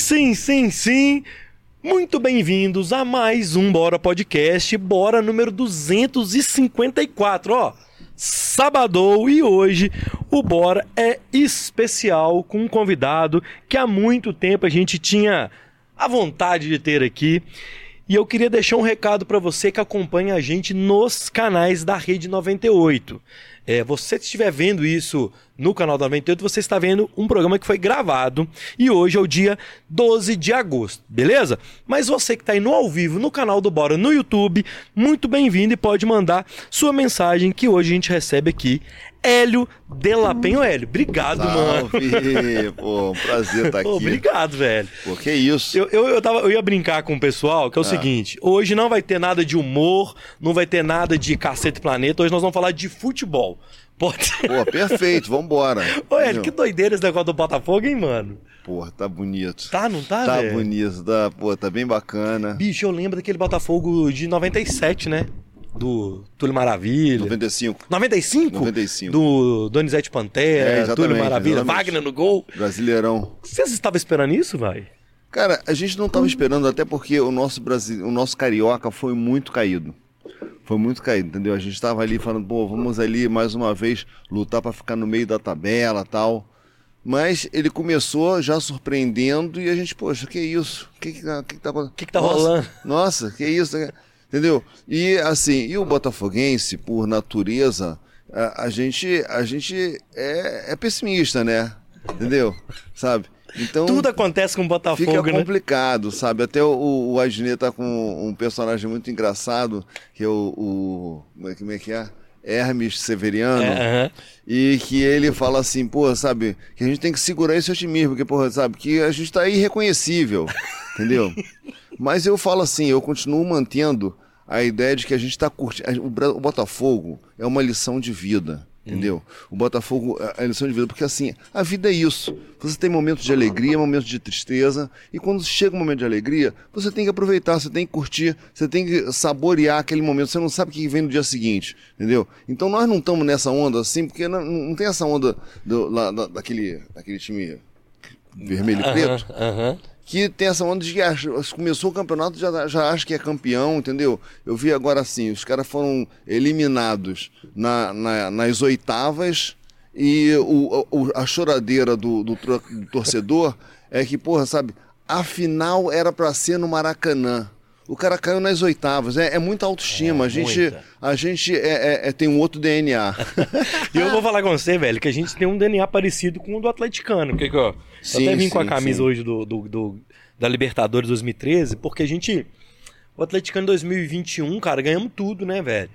sim, sim, sim. Muito bem-vindos a mais um Bora Podcast, Bora número 254, ó. Sabadou e hoje o Bora é especial com um convidado que há muito tempo a gente tinha a vontade de ter aqui. E eu queria deixar um recado para você que acompanha a gente nos canais da Rede 98. É, você estiver vendo isso no canal da 98, você está vendo um programa que foi gravado e hoje é o dia 12 de agosto, beleza? Mas você que está aí no ao vivo no canal do Bora no YouTube, muito bem-vindo e pode mandar sua mensagem que hoje a gente recebe aqui. Hélio Delapenho. Hélio, obrigado, Salve. mano. Pô, um prazer estar aqui. Pô, obrigado, velho. Pô, que isso? Eu, eu, eu, tava, eu ia brincar com o pessoal, que é o seguinte: hoje não vai ter nada de humor, não vai ter nada de cacete planeta, hoje nós vamos falar de futebol. Pode. Pô, perfeito, vambora. Ô, Hélio, que doideira esse negócio do Botafogo, hein, mano? Porra, tá bonito. Tá, não tá, Tá velho? bonito, tá, pô, tá bem bacana. Bicho, eu lembro daquele Botafogo de 97, né? Do Túlio Maravilha. 95, 95? 95. Do Donizete É, Pantera, exatamente, Túlio Maravilha, exatamente. Wagner no gol. Brasileirão. Vocês estavam esperando isso, vai? Cara, a gente não tava esperando, até porque o nosso Brasil, o nosso carioca foi muito caído. Foi muito caído, entendeu? A gente tava ali falando, pô, vamos ali mais uma vez lutar pra ficar no meio da tabela tal. Mas ele começou já surpreendendo e a gente, poxa, que isso? O que que, tá- que que tá acontecendo? Que que tá Nossa, rolando? Nossa, que isso? Entendeu? E assim, e o Botafoguense, por natureza, a, a gente, a gente é, é pessimista, né? Entendeu? Sabe? Então Tudo acontece com o Botafogo, fica né? complicado, sabe? Até o, o Adnet tá com um personagem muito engraçado, que é o. o como é- como é que é? Hermes Severiano. É, aham. E que ele fala assim, pô, sabe, que a gente tem que segurar esse otimismo, porque, porra, sabe, que a gente tá irreconhecível, entendeu? Mas eu falo assim, eu continuo mantendo a ideia de que a gente tá curtindo. O, o Botafogo é uma lição de vida, entendeu? O Botafogo é a lição de vida, porque assim, a vida é isso. Você tem momentos de alegria, momentos de tristeza, e quando chega um momento de alegria, você tem que aproveitar, você tem que curtir, você tem que saborear aquele momento. Você não sabe o que vem no dia seguinte, entendeu? Então nós não estamos nessa onda assim, porque não, não tem essa onda do, lá, da- daquele, daquele time vermelho e preto Aham. Que tem essa onda de que acha- começou o campeonato já, já acha que é campeão, entendeu? Eu vi agora assim, os caras foram eliminados na, na- nas oitavas e o, o- a choradeira do, do do torcedor é que, porra, sabe, a final era pra ser no Maracanã. O cara caiu nas oitavas, é, é muita autoestima. É, a gente, muita. a gente é, é- é- tem um outro DNA. E eu vou falar com você, velho, que a gente tem um DNA parecido com o do atleticano. Porque, ó, eu Sim, até vim com a sim, camisa sim. hoje do, do- do- da Libertadores 2013, porque a gente. O atleticano 2021, cara, ganhamos tudo, né, velho?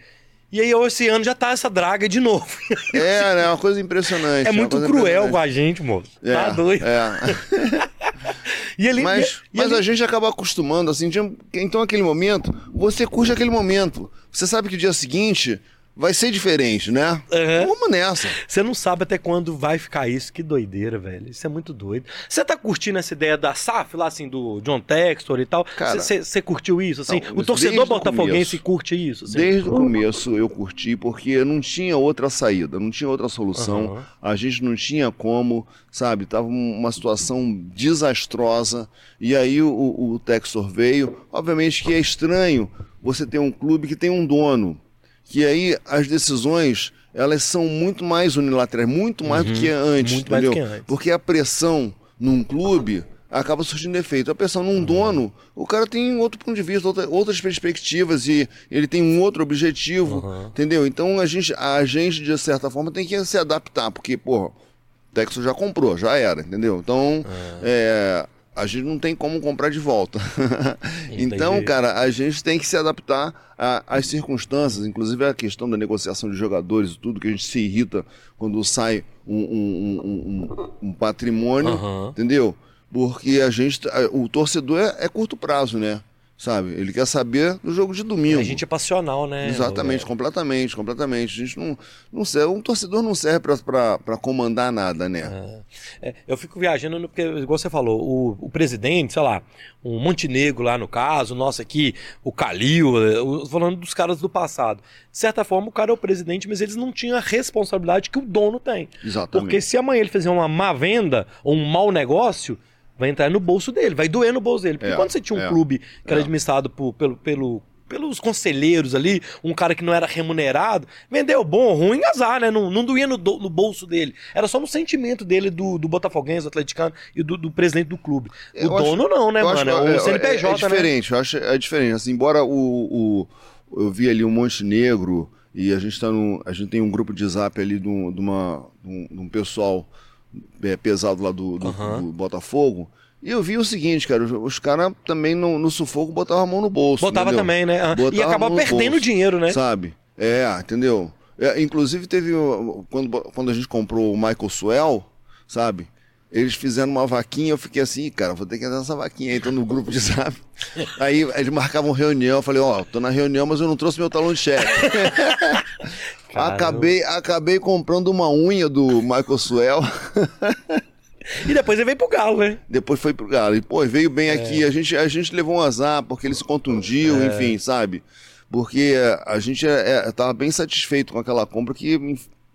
E aí, esse ano já tá essa draga de novo. é, né, é uma coisa impressionante. É uma muito cruel com a gente, moço. É, tá doido. É. E ele, Mas, e mas ele- a gente acaba acostumando, assim, de- então aquele momento, você curte aquele momento. Você sabe que o dia seguinte vai ser diferente, né? Aham. Vamos nessa. Você não sabe até quando vai ficar isso. Que doideira, velho. Isso é muito doido. Você tá curtindo essa ideia da SAF lá, assim, do John Textor e tal? Você curtiu isso, assim? não, o torcedor botafoguense curte isso? assim? Desde o começo eu curti, porque não tinha outra saída, não tinha outra solução. Aham. A gente não tinha como, sabe? Tava um- uma situação desastrosa. E aí o, o Textor veio. Obviamente que é estranho você ter um clube que tem um dono. Que aí as decisões elas são muito mais unilaterais, muito mais do que antes, Uhum. muito mais do entendeu? que antes. Porque a pressão num clube acaba surtindo efeito. A pressão num dono, o cara tem outro ponto de vista, outra- outras perspectivas e ele tem um outro objetivo, entendeu? Então a gente, a gente, de certa forma, tem que se adaptar, porque, porra, o Texas já comprou, já era, entendeu? Então, é, a gente não tem como comprar de volta. então, cara, a gente tem que se adaptar às circunstâncias, inclusive a questão da negociação de jogadores e tudo, que a gente se irrita quando sai um, um- um- um- patrimônio, Aham. entendeu? Porque a gente, o torcedor é, é curto prazo, né? Sabe? Ele quer saber do jogo de domingo. A gente é passional, né? Exatamente, completamente, completamente. A gente não, não serve, um torcedor não serve pra comandar nada, né? É, eu fico viajando, no- porque, igual você falou, o, o presidente, sei lá, o Montenegro lá no caso, o nosso aqui, o Calil, eu- falando dos caras do passado. De certa forma, o cara é o presidente, mas eles não tinham a responsabilidade que o dono tem. Exatamente. Porque se amanhã ele fizer uma má venda ou um mau negócio, vai entrar no bolso dele, vai doer no bolso dele. Porque É, quando você tinha um é, clube que era é. administrado por- pelo, pelo, pelos conselheiros ali, um cara que não era remunerado, vendeu bom, ruim, azar, né? Não, não doía no, do- no bolso dele. Era só no sentimento dele, do, do Botafoguense, do atleticano e do, do presidente do clube. O Eu acho- dono não, né, mano? acho é que- o CNPJ, é, é né? diferente, eu acho é diferente. Assim, embora o, o- eu vi ali um Monte Negro e a gente tá no, a gente tem um grupo de zap ali de um, uma, um, de um pessoal é, pesado lá do, do- Aham. do Botafogo. E eu vi o seguinte, cara, os, os caras também no, no sufoco botavam a mão no bolso. Botava entendeu? também, né? Botava e acabava perdendo bolso, dinheiro, né? Sabe? É, entendeu? É, inclusive teve quando, quando a gente comprou o Michael Swell, sabe? Eles fizeram uma vaquinha, eu fiquei assim, "Ih, cara, vou ter que entrar nessa vaquinha. Aí tô no grupo de zap. Aí eles marcavam reunião, eu falei, ó, tô na reunião, mas eu não trouxe meu talão de cheque. Caramba. acabei, acabei comprando uma unha do Michael Swell. E depois ele veio pro Galo, né? Depois foi pro Galo. E, pô, veio bem É. aqui. A gente, a gente levou um azar porque ele se contundiu, enfim, sabe? Porque a gente é, é, tava bem satisfeito com aquela compra que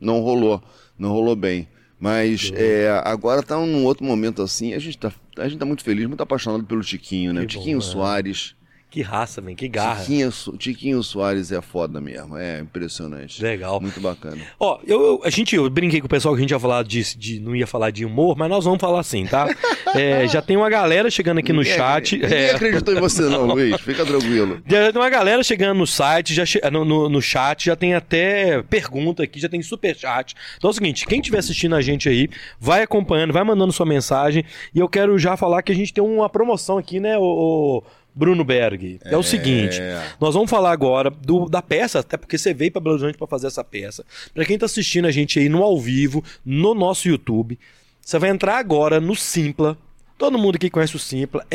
não rolou. Não rolou bem. Mas é, agora tá num outro momento assim. A gente tá, a gente tá muito feliz, muito apaixonado pelo Tiquinho, né? Que o Tiquinho bom, é. Soares. Que raça, velho, que garra. Tiquinho, Tiquinho Soares é foda mesmo. É impressionante. Legal. Muito bacana. Ó, eu, eu- a gente, eu brinquei com o pessoal que a gente ia falar de, de- não ia falar de humor, mas nós vamos falar assim, tá? É, já tem uma galera chegando aqui no Ninguém- chat. Ninguém é, acreditou em você, não, Luiz. Fica tranquilo. já tem uma galera chegando no site, já che- no, no, no chat, já tem até pergunta aqui, já tem super chat. Então é o seguinte, quem estiver assistindo a gente aí, vai acompanhando, vai mandando sua mensagem. E eu quero já falar que a gente tem uma promoção aqui, né, o, Bruno Berg. É, o seguinte, nós vamos falar agora do- da peça, até porque você veio para Belo Horizonte para fazer essa peça. Para quem tá assistindo a gente aí no ao vivo, no nosso YouTube, você vai entrar agora no Simpla. Todo mundo aqui conhece o Simpla,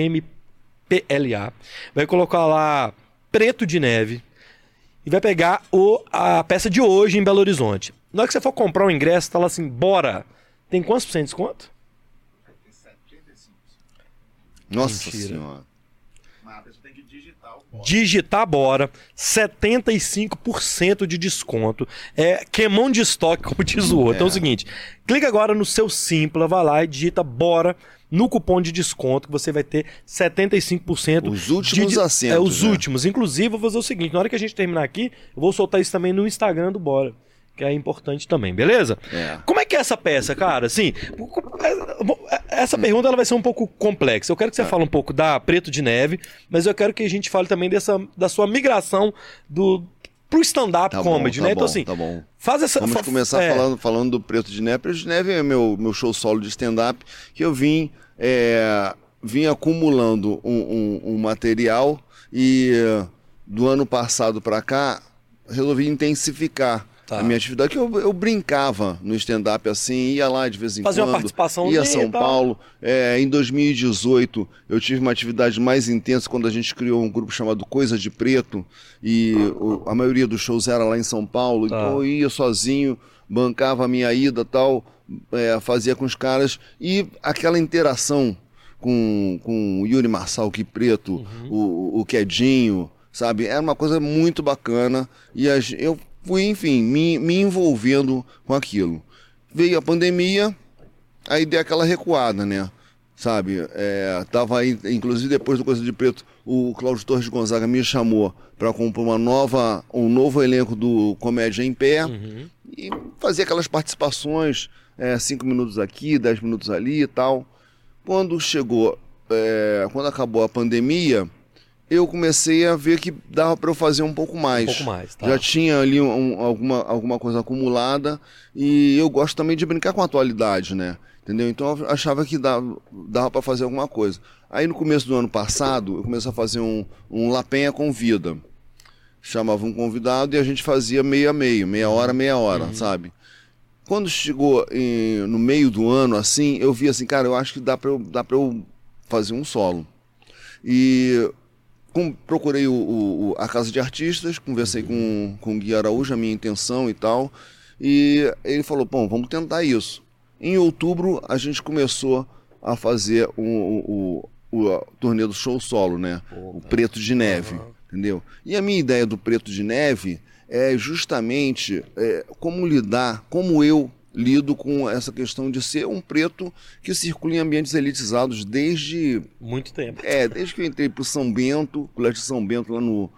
S-Y-M-P-L-A. Vai colocar lá Preto de Neve e vai pegar o, a peça de hoje em Belo Horizonte. Na hora que você for comprar o ingresso, tá lá assim, bora. Tem quantos por cento de desconto? Nossa Mentira. senhora. Tem que digitar o código. Digitar Bora, 75% de desconto. É queimão de estoque, como diz o outro. Então é o seguinte, clica agora no seu Simpla, vai lá e digita Bora no cupom de desconto que você vai ter 75% Os últimos de, assentos, É, os né? últimos. Inclusive, eu vou fazer o seguinte, na hora que a gente terminar aqui, eu vou soltar isso também no Instagram do Bora. Que é importante também, beleza? É. Como é que é essa peça, cara? Assim, essa pergunta ela vai ser um pouco complexa. Eu quero que É. você fale um pouco da Preto de Neve, mas eu quero que a gente fale também dessa, da sua migração do pro stand-up Tá bom, comedy, tá né? bom, então, assim, tá bom. faz essa. Vamos fa- começar é, falando, falando do Preto de Neve. Preto de Neve é meu, meu show solo de stand-up que eu vim, é, vim acumulando um, um- um material e do ano passado para cá resolvi intensificar Tá. a minha atividade, que eu, eu brincava no stand-up assim, ia lá de vez em Fazia uma quando. participaçãozinha Ia a São tal. Paulo. É, em 2018, eu tive uma atividade mais intensa quando a gente criou um grupo chamado Coisa de Preto. E o- a maioria dos shows era lá em São Paulo. Tá. Então eu ia sozinho, bancava a minha ida tal, é, fazia com os caras. E aquela interação com, com o Yuri Marçal, que preto, Uhum. o, o Quedinho, sabe? Era uma coisa muito bacana. E eu fui, enfim, me, me envolvendo com aquilo. Veio a pandemia, aí dei aquela recuada, né? Sabe? É, tava aí, inclusive depois do Coisa de Preto, o Cláudio Torres de Gonzaga me chamou para compor uma nova, um novo elenco do Comédia em Pé Uhum. e fazer aquelas participações, é, cinco minutos aqui, dez minutos ali e tal. Quando chegou, é, quando acabou a pandemia, eu comecei a ver que dava para eu fazer um pouco mais. Um pouco mais, tá. Já tinha ali um- um- alguma, alguma coisa acumulada e eu gosto também de brincar com a atualidade, né? Entendeu? Então eu achava que dava, dava para fazer alguma coisa. Aí no começo do ano passado, eu comecei a fazer um, um Lapenha Convida. Chamava um convidado e a gente fazia meio a meio, meia hora, meia hora, sabe? Quando chegou em- no meio do ano, assim, eu vi assim, cara, eu acho que dá para eu, dá pra eu fazer um solo. E com- procurei o, o- a Casa de Artistas, conversei com, com o Gui Araújo, a minha intenção e tal, e ele falou, bom, vamos tentar isso. Em outubro, a gente começou a fazer o, o, o, o turnê do show solo, né? O Preto de Neve, entendeu? E a minha ideia do Preto de Neve é justamente é, como lidar, como eu lido com essa questão de ser um preto que circula em ambientes elitizados desde Muito tempo. é, desde que eu entrei pro São Bento, colégio de São Bento lá no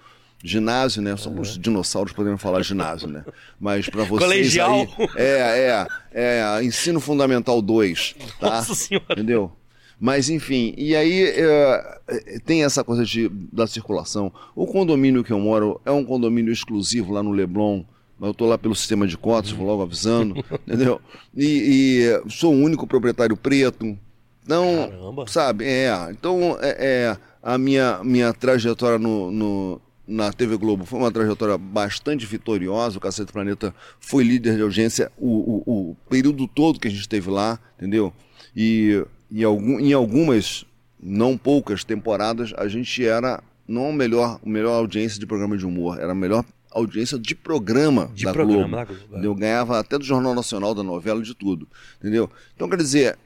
ginásio, né? Somos dinossauros podemos falar ginásio, né? Mas para vocês Colegial. aí é, é, é ensino fundamental 2, tá? Nossa senhora. Entendeu? Mas enfim, e aí é, é, tem essa coisa de, da circulação. O condomínio que eu moro é um condomínio exclusivo lá no Leblon. Mas Eu tô lá pelo sistema de cotas, vou logo avisando, entendeu? E, e sou o único proprietário preto. Então, Caramba. sabe, é. Então, é, é, a minha, minha trajetória no, no- na TV Globo foi uma trajetória bastante vitoriosa. O Cacete Planeta foi líder de audiência o, o, o período todo que a gente esteve lá, entendeu? E em, algum, em algumas, não poucas temporadas, a gente era não a melhor, a melhor audiência de programa de humor, era a melhor audiência de programa De da programa Globo. da Globo, é. entendeu? Ganhava até do Jornal Nacional, da novela, de tudo, entendeu? Então, quer dizer,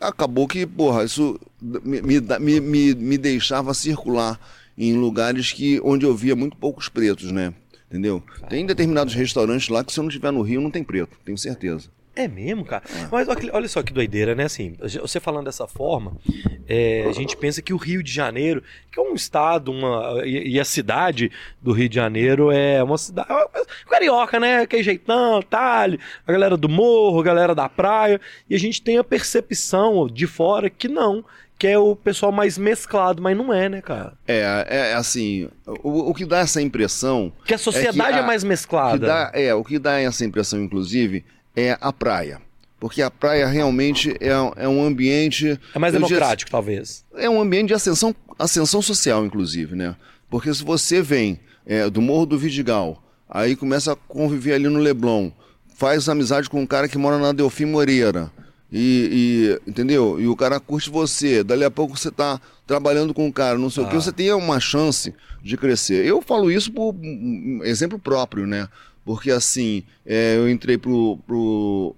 acabou que, porra, isso me, me, me, me deixava circular em lugares que, onde eu via muito poucos pretos, né? Entendeu? Tem determinados restaurantes lá que se eu não estiver no Rio não tem preto, tenho certeza. É mesmo, cara. Mas olha, só que doideira, né? Assim, você falando dessa forma, é, a gente pensa que o Rio de Janeiro, que é um estado, uma e, a cidade do Rio de Janeiro é uma cidade carioca, né? Aquele jeitão, talho, a galera do morro, a galera da praia, e a gente tem a percepção de fora que não, que é o pessoal mais mesclado, mas não é, né, cara? É, é assim, o, o que dá essa impressão. Que a sociedade é, a- mais que mesclada. dá, é, o que dá essa impressão, inclusive, é a praia. Porque a praia realmente é, é um ambiente. É mais democrático, talvez. É um ambiente de ascensão, ascensão social, inclusive, né? Porque se você vem é, do Morro do Vidigal, aí começa a conviver ali no Leblon, faz amizade com um cara que mora na Delfim Moreira, e, e- entendeu? E o cara curte você, dali a pouco você tá trabalhando com um cara, não sei o que, Ah. você tem uma chance de crescer. Eu falo isso por um, um exemplo próprio, né? Porque assim, é, eu entrei pro, pro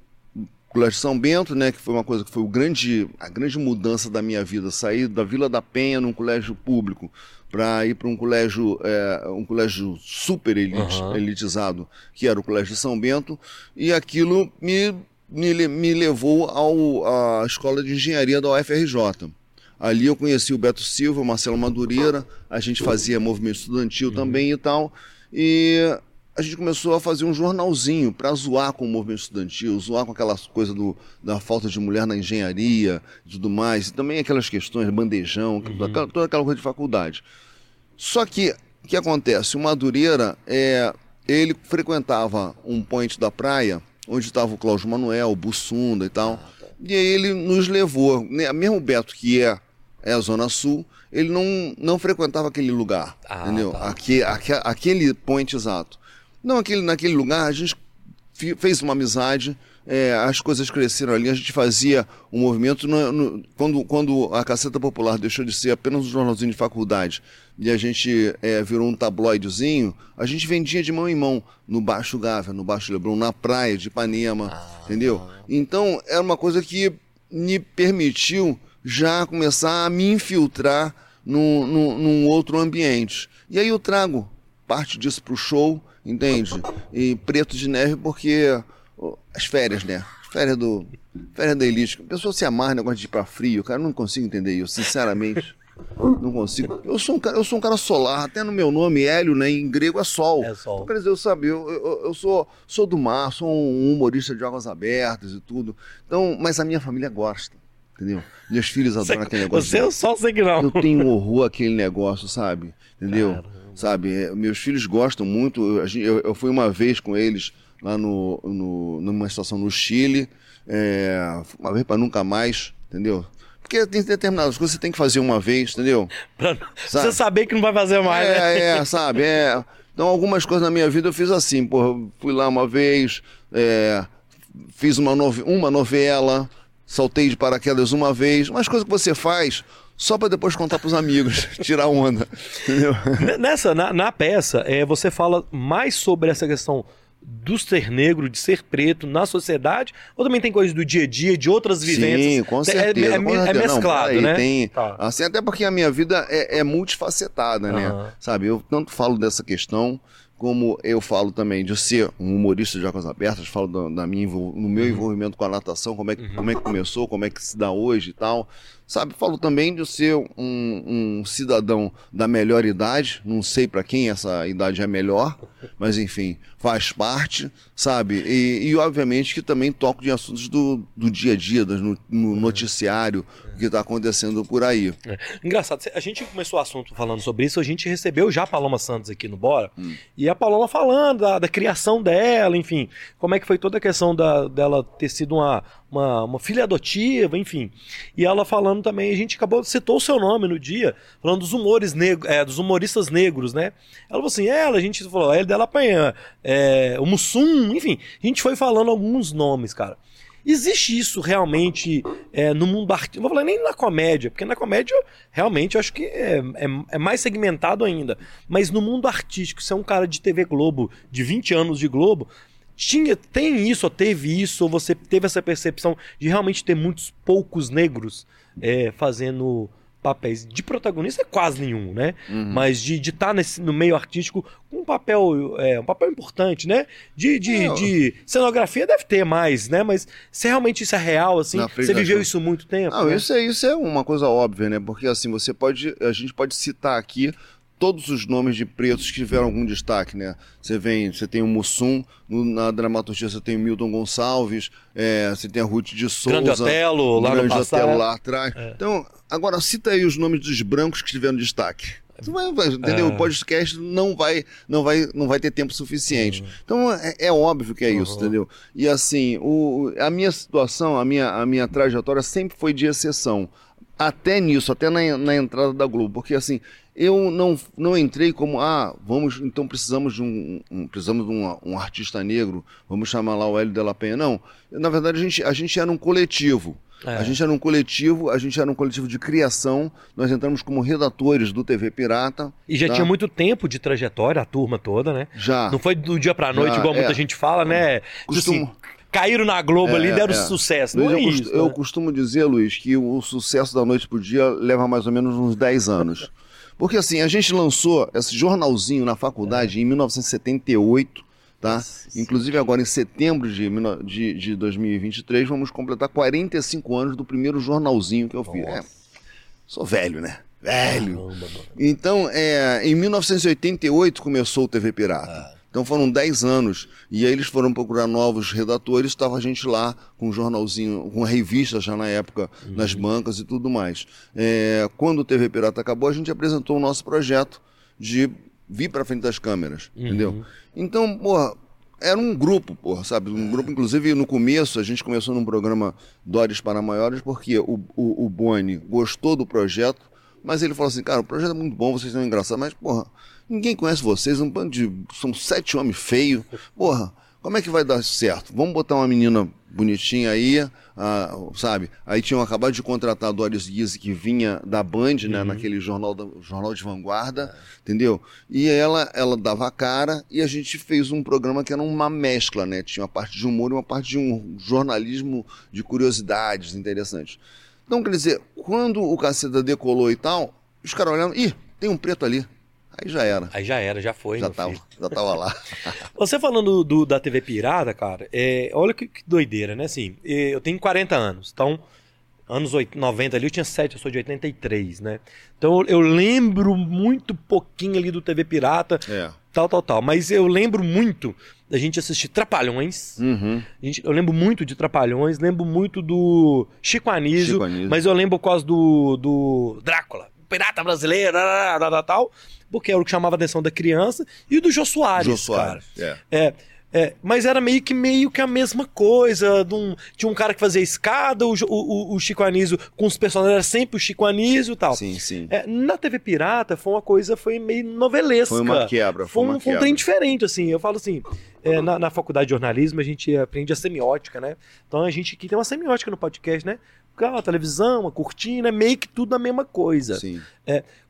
Colégio São Bento, né, que foi uma coisa que foi o grande, a grande mudança da minha vida, sair da Vila da Penha num colégio público para ir para um colégio, é, um colégio super elite- Aham. elitizado, que era o Colégio de São Bento, e aquilo me, me, me levou ao, à escola de engenharia da UFRJ. Ali eu conheci o Beto Silva, o Marcelo Madureira, a gente fazia movimento estudantil também e tal. E a gente começou a fazer um jornalzinho para zoar com o movimento estudantil, zoar com aquelas coisas do, da falta de mulher na engenharia e tudo mais. E também aquelas questões, bandejão, aquela- toda aquela coisa de faculdade. Só que, o que acontece? O Madureira, é, ele frequentava um point da praia, onde estava o Cláudio Manuel, o Bussunda e tal. E aí ele nos levou, né, mesmo o Beto, que é, é a Zona Sul, ele não, não frequentava aquele lugar, Ah, entendeu? tá. Aque- aque- aquele point exato. Não, aquele, naquele lugar a gente fez uma amizade, é, as coisas cresceram ali, a gente fazia um movimento. no- no- quando, quando a Caceta Popular deixou de ser apenas um jornalzinho de faculdade e a gente é, virou um tabloidezinho, a gente vendia de mão em mão no Baixo Gávea, no Baixo Leblon, na praia de Ipanema, entendeu? Então era uma coisa que me permitiu já começar a me infiltrar num, num, num outro ambiente. E aí eu trago parte disso pro show, entende? E Preto de Neve porque as férias, né? As férias do férias da elite. A pessoa se amarra negócio de ir pra frio, cara, eu não consigo entender isso, sinceramente. Não consigo. Eu sou um cara, eu sou um cara solar, até no meu nome, Hélio, né, em grego é sol. É sol. Então, quer dizer, eu sabia, eu, eu, eu sou, sou do mar, sou um humorista de águas abertas e tudo. Então, mas a minha família gosta, entendeu? Meus filhos adoram aquele negócio. Você é só sei que não. eu tenho horror àquele negócio, sabe? Entendeu? Caramba. Sabe? é, Meus filhos gostam muito. Eu, eu- fui uma vez com eles lá no, no, numa estação no Chile, é, uma vez para nunca mais, entendeu? Porque tem determinadas coisas que você tem que fazer uma vez, entendeu? Pra Sabe? você saber que não vai fazer mais, né? É, é, sabe? É. Então, algumas coisas na minha vida eu fiz assim, porra, fui lá uma vez, é, fiz uma, nove- uma novela, saltei de paraquedas uma vez, umas coisas que você faz só pra depois contar pros amigos, tirar onda, entendeu? Nessa, na, na peça, é, você fala mais sobre essa questão do ser negro, de ser preto na sociedade, ou também tem coisas do dia a dia, de outras vivências? Sim, com É- certeza. É, com é- é certeza. Não, mesclado, peraí, né? Tem, Tá. assim, até porque a minha vida é, é multifacetada, né? Aham. Sabe, eu tanto falo dessa questão como eu falo também de ser um humorista de águas abertas, falo da, da minha, no meu envolvimento com a natação, como é, que, como é que começou, como é que se dá hoje e tal. Sabe, falo também de ser um, um cidadão da melhor idade, não sei para quem essa idade é melhor, mas enfim, faz parte, sabe? E, e, obviamente que também toco de assuntos do, do dia a dia, das no, no noticiário, o que está acontecendo por aí. Engraçado, a gente começou o assunto falando sobre isso, a gente recebeu já a Paloma Santos aqui no Bora, Hum. e a Paloma falando da, da criação dela, enfim, como é que foi toda a questão da, dela ter sido uma, uma, uma filha adotiva, enfim. E ela falando também, a gente acabou, citou o seu nome no dia, falando dos humores negros, é, dos humoristas negros, né? Ela falou assim, ela, a gente falou, ele dela apanha, é, o Mussum, enfim, a gente foi falando alguns nomes, cara. Existe isso realmente é, no mundo artístico? Não vou falar nem na comédia, porque na comédia realmente eu acho que é, é, é mais segmentado ainda. Mas no mundo artístico, se é um cara de TV Globo, de 20 anos de Globo, tinha, tem isso, ou teve isso, ou você teve essa percepção de realmente ter muitos poucos negros é, fazendo papéis de protagonista é quase nenhum, né? Mas de estar nesse no meio artístico com um papel, é, um papel importante, né? De, de, É, de cenografia deve ter mais, né? Mas se realmente isso é real, assim, você viveu isso muito tempo? Não, né? isso é, isso é uma coisa óbvia, né? Porque assim, você pode. A gente pode citar aqui todos os nomes de pretos que tiveram algum destaque, né? Você vem, você tem o Mussum, no- na dramaturgia você tem o Milton Gonçalves, é, você tem a Ruth de Souza. Grande Otelo, lá no Grande passado. É. Otelo lá atrás. Então, agora cita aí os nomes dos brancos que tiveram destaque. Vai, vai- entendeu? É. O podcast não vai, não vai, não vai ter tempo suficiente. Então é, é óbvio que é isso, Uhum. entendeu? E assim, o, a minha situação, a minha, a minha trajetória sempre foi de exceção. Até nisso, até na, na entrada da Globo, porque assim, eu não, não entrei como, ah, vamos, então precisamos de um, um- precisamos de um, um artista negro, vamos chamar lá o Hélio de la Penha. Não, na verdade a gente, a gente era um coletivo. É. A gente era um coletivo, a gente era um coletivo de criação. Nós entramos como redatores do TV Pirata. E já tá? tinha muito tempo de trajetória, a turma toda, né? Já. Não foi do dia pra noite, Já, igual muita é. gente fala, né? Costumo- Assim, caíram na Globo É, ali, deram é. sucesso. Luiz, Não é eu, isso. eu né? costumo dizer, Luiz, que o sucesso da noite pro dia leva mais ou menos uns 10 anos. Porque assim, a gente lançou esse jornalzinho na faculdade em 1978, tá? Nossa Inclusive agora em setembro de, de, de 2023 vamos completar 45 anos do primeiro jornalzinho que eu fiz. É, sou velho, né? Velho. Então, é, em 1988 começou o TV Pirata. Então foram 10 anos. E aí eles foram procurar novos redatores, estava a gente lá com um jornalzinho, com revista já na época, nas bancas e tudo mais. É, quando o TV Pirata acabou, a gente apresentou o nosso projeto de vir para frente das câmeras, entendeu? Então, porra, era um grupo, porra, sabe? Um grupo, inclusive, no começo, a gente começou num programa Dores para Maiores, porque o, o, o Boni gostou do projeto, mas ele falou assim, cara, o projeto é muito bom, vocês são engraçados, mas, porra, ninguém conhece vocês, um bando de... São sete homens feios, porra, como é que vai dar certo? Vamos botar uma menina bonitinha aí, ah, sabe? Aí tinham acabado de contratar a Doris Guise, que vinha da Band, né, naquele jornal, da- jornal de vanguarda, entendeu? E ela, ela dava a cara e a gente fez um programa que era uma mescla, né? Tinha uma parte de humor e uma parte de um jornalismo de curiosidades interessantes. Então, quer dizer, quando o Caceta decolou e tal, os caras olhando, ih, tem um preto ali. Aí já era. Aí já era, já foi. Já tava, filho. já tava lá. Você falando do, da TV Pirata, cara, é, olha que, que doideira, né? Assim, é, eu tenho 40 anos, então, anos 80, 90 ali, eu tinha 7, eu sou de 83, né? Então eu lembro muito pouquinho ali do TV Pirata, É. tal, tal, tal. Mas eu lembro muito da gente assistir Trapalhões. Uhum. Gente- eu lembro muito de Trapalhões, lembro muito do Chico Anísio, Chico Anísio. mas eu lembro por causa do, do Drácula, pirata brasileiro, tal, tal, tal, tal, porque era o que chamava a atenção da criança, e do Jô Soares, Jô Soares. cara. É. É, é, mas era meio que meio que a mesma coisa. de um- tinha um cara que fazia escada, o, o, o- Chico Anísio com os personagens era sempre o Chico Anísio e tal. Sim, sim. É, na TV Pirata foi uma coisa, foi meio novelesca. Foi uma quebra, foi uma um, foi um quebra. trem diferente, assim. Eu falo assim, é, na, na faculdade de jornalismo a gente aprende a semiótica, né? Então a gente aqui tem uma semiótica no podcast, né? A televisão, a cortina, é meio que tudo a mesma coisa. Sim.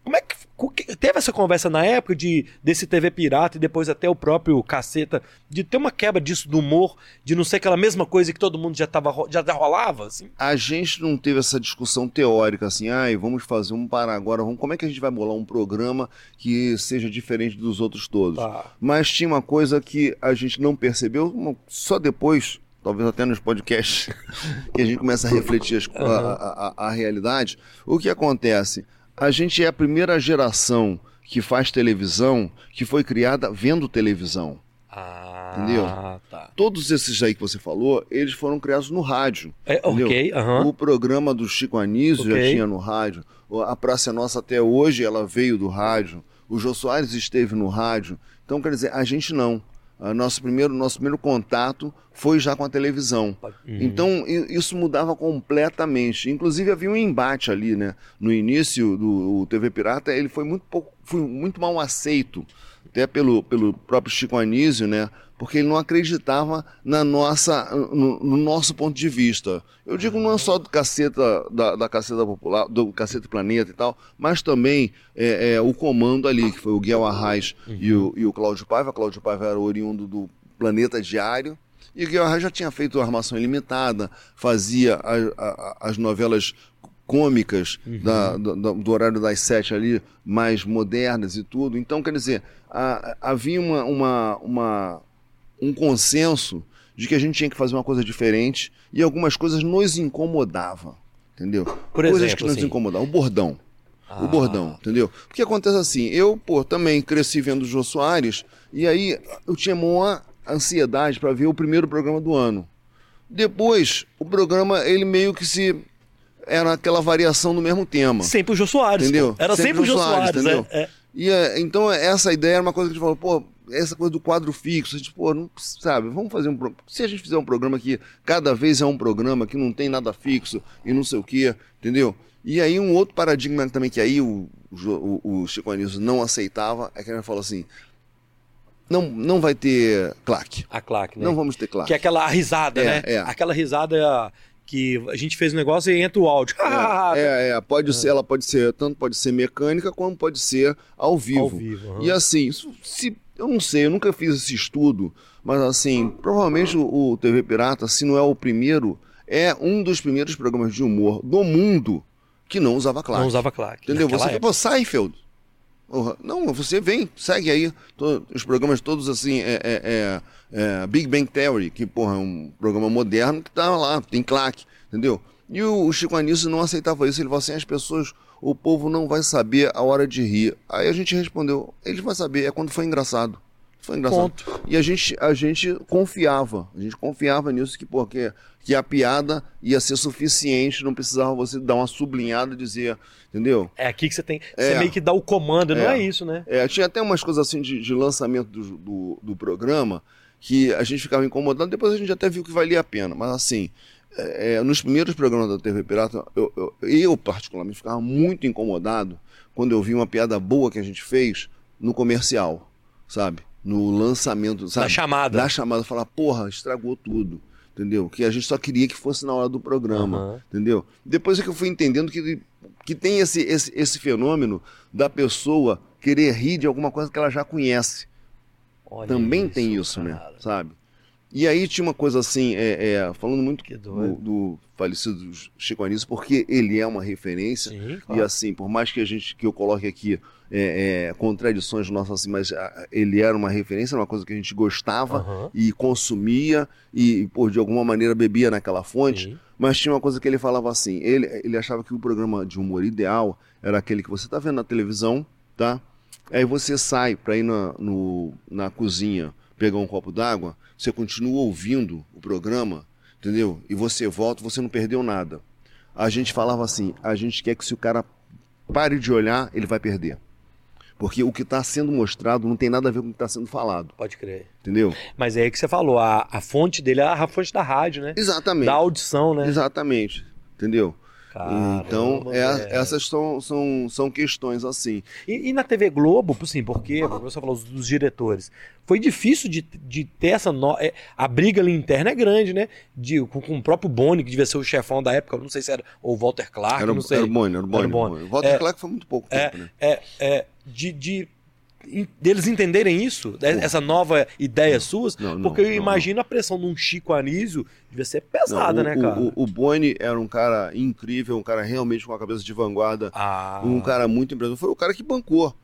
Como é que teve essa conversa na época de desse TV pirata e depois até o próprio caceta de ter uma quebra disso do humor, de não ser aquela mesma coisa que todo mundo já tava já rolava assim? A gente não teve essa discussão teórica assim, ai, vamos fazer um parar agora, vamos, como é que a gente vai bolar um programa que seja diferente dos outros todos? Tá. Mas tinha uma coisa que a gente não percebeu, só depois, talvez até nos podcasts, que a gente começa a refletir a, a- a- a realidade. O que acontece? A gente é a primeira geração que faz televisão que foi criada vendo televisão. Ah, Entendeu? tá. Todos esses aí que você falou, eles foram criados no rádio. É, ok, aham. O programa do Chico Anísio já Ok. tinha no rádio. A Praça é Nossa até hoje ela veio do rádio. O Jô Soares esteve no rádio. Então, quer dizer, a gente não. A nosso primeiro, nosso primeiro contato foi já com a televisão. Uhum. Então, isso mudava completamente. Inclusive, havia um embate ali, né? No início do TV Pirata, ele foi muito, pouco, foi muito mal aceito, até pelo, pelo próprio Chico Anísio, né? Porque ele não acreditava na nossa, no, no nosso ponto de vista. Eu digo não só do caceta, da, da caceta popular, do caceta planeta e tal, mas também é, é, o comando ali, que foi o Guel Arraes e, o, e o Cláudio Paiva. Cláudio Paiva era oriundo do Planeta Diário. E o Guilherme já tinha feito Armação Ilimitada, fazia a- a- as novelas cômicas da- do, do- horário das sete ali, mais modernas e tudo. Então, quer dizer, a- a- havia uma, uma, uma- um consenso de que a gente tinha que fazer uma coisa diferente e algumas coisas nos incomodavam, entendeu? Por coisas exemplo, que nos assim? incomodavam. O bordão. Ah. O bordão, entendeu? Porque acontece assim, eu, pô, também cresci vendo o Jô Soares, e aí eu tinha maior ansiedade para ver o primeiro programa do ano. Depois, o programa, ele meio que se. Era aquela variação do mesmo tema. Sempre o Jô Soares. Entendeu? pô. Era sempre, Sempre o Jô Soares, Soares, entendeu? é, é. E é, então, essa ideia era uma coisa que a gente falou, pô, essa coisa do quadro fixo, a gente, pô, não sabe, vamos fazer um. pro- Se a gente fizer um programa que cada vez é um programa que não tem nada fixo e não sei o quê, entendeu? E aí, um outro paradigma também que aí o, o, o Chico Anísio não aceitava é que ele falou assim: não, não vai ter claque. A claque, né? Não vamos ter claque. Que é aquela risada, É, né? é. Aquela risada que a gente fez um negócio e entra o áudio. Ah, É, é, pode ser, ela pode ser, tanto pode ser mecânica como pode ser ao vivo. Ao vivo, aham. E assim, se, eu não sei, eu nunca fiz esse estudo, mas assim, provavelmente o, o TV Pirata, se não é o primeiro, é um dos primeiros programas de humor do mundo que não usava claque. Não usava claque. Entendeu? naquela Você, época. pô, Seinfeld. Não, você vem, segue aí. os programas todos assim, é, é- é- é Big Bang Theory, que porra, é um programa moderno que tá lá, tem claque, entendeu? E o, o Chico Anísio não aceitava isso, ele falou assim, as pessoas, o povo não vai saber a hora de rir. Aí a gente respondeu, eles vão saber, é quando foi engraçado. Foi engraçado. Ponto. E a gente, a gente confiava, a gente confiava nisso que, porque, que a piada ia ser suficiente, não precisava você dar uma sublinhada e dizer, entendeu? É aqui que você tem. É. Você meio que dá o comando, não É. é isso, né? É, tinha até umas coisas assim de, de lançamento do, do, do programa que a gente ficava incomodado, depois a gente até viu que valia a pena. Mas assim, é, é, nos primeiros programas da TV Pirata, eu, eu, eu, particularmente ficava muito incomodado quando eu vi uma piada boa que a gente fez no comercial, sabe? No lançamento, sabe? Da chamada. Da chamada, falar, porra, estragou tudo. Entendeu? Que a gente só queria que fosse na hora do programa. Aham. Entendeu? Depois é que eu fui entendendo que, que tem esse, esse, esse fenômeno da pessoa querer rir de alguma coisa que ela já conhece. Olha Também tem isso, né? cara. Sabe? E aí tinha uma coisa assim, é, é, falando muito do, do falecido Chico Anísio, porque ele é uma referência. Sim, E claro. assim, por mais que a gente que eu coloque aqui é, é, contradições nossas, assim, mas ah, ele era uma referência, era uma coisa que a gente gostava Aham. e consumia e, por de alguma maneira bebia naquela fonte. Sim. Mas tinha uma coisa que ele falava assim: ele, ele achava que o programa de humor ideal era aquele que você está vendo na televisão, tá? Aí você sai para ir na, no, na cozinha pegar um copo d'água, você continua ouvindo o programa, entendeu? E você volta, você não perdeu nada. A gente falava assim: a gente quer que se o cara pare de olhar, ele vai perder. Porque o que está sendo mostrado não tem nada a ver com o que está sendo falado, Pode crer. entendeu? Mas é aí que você falou, a, a fonte dele é a fonte da rádio, né? Exatamente. Da audição, né? Exatamente. Entendeu? Caramba, então, é- essas são, são, são questões assim. E, e na TV Globo, assim, porque você falou dos diretores, foi difícil de, de ter essa. No... é, a briga ali interna é grande, né? De, com, com o próprio Boni, que devia ser o chefão da época, eu não sei se era. Ou o Walter Clark, Era, não sei. era o Boni, era o Boni. Walter É, Clark foi muito pouco é, tempo, né? É, é, de, de deles entenderem isso, né, essa nova ideia Não, não, porque eu não, imagino a pressão de um Chico Anísio devia ser pesada, o, né, cara? O, o Boni era um cara incrível, um cara realmente com a cabeça de vanguarda, Ah, um cara muito empreendedor. Foi o cara que bancou.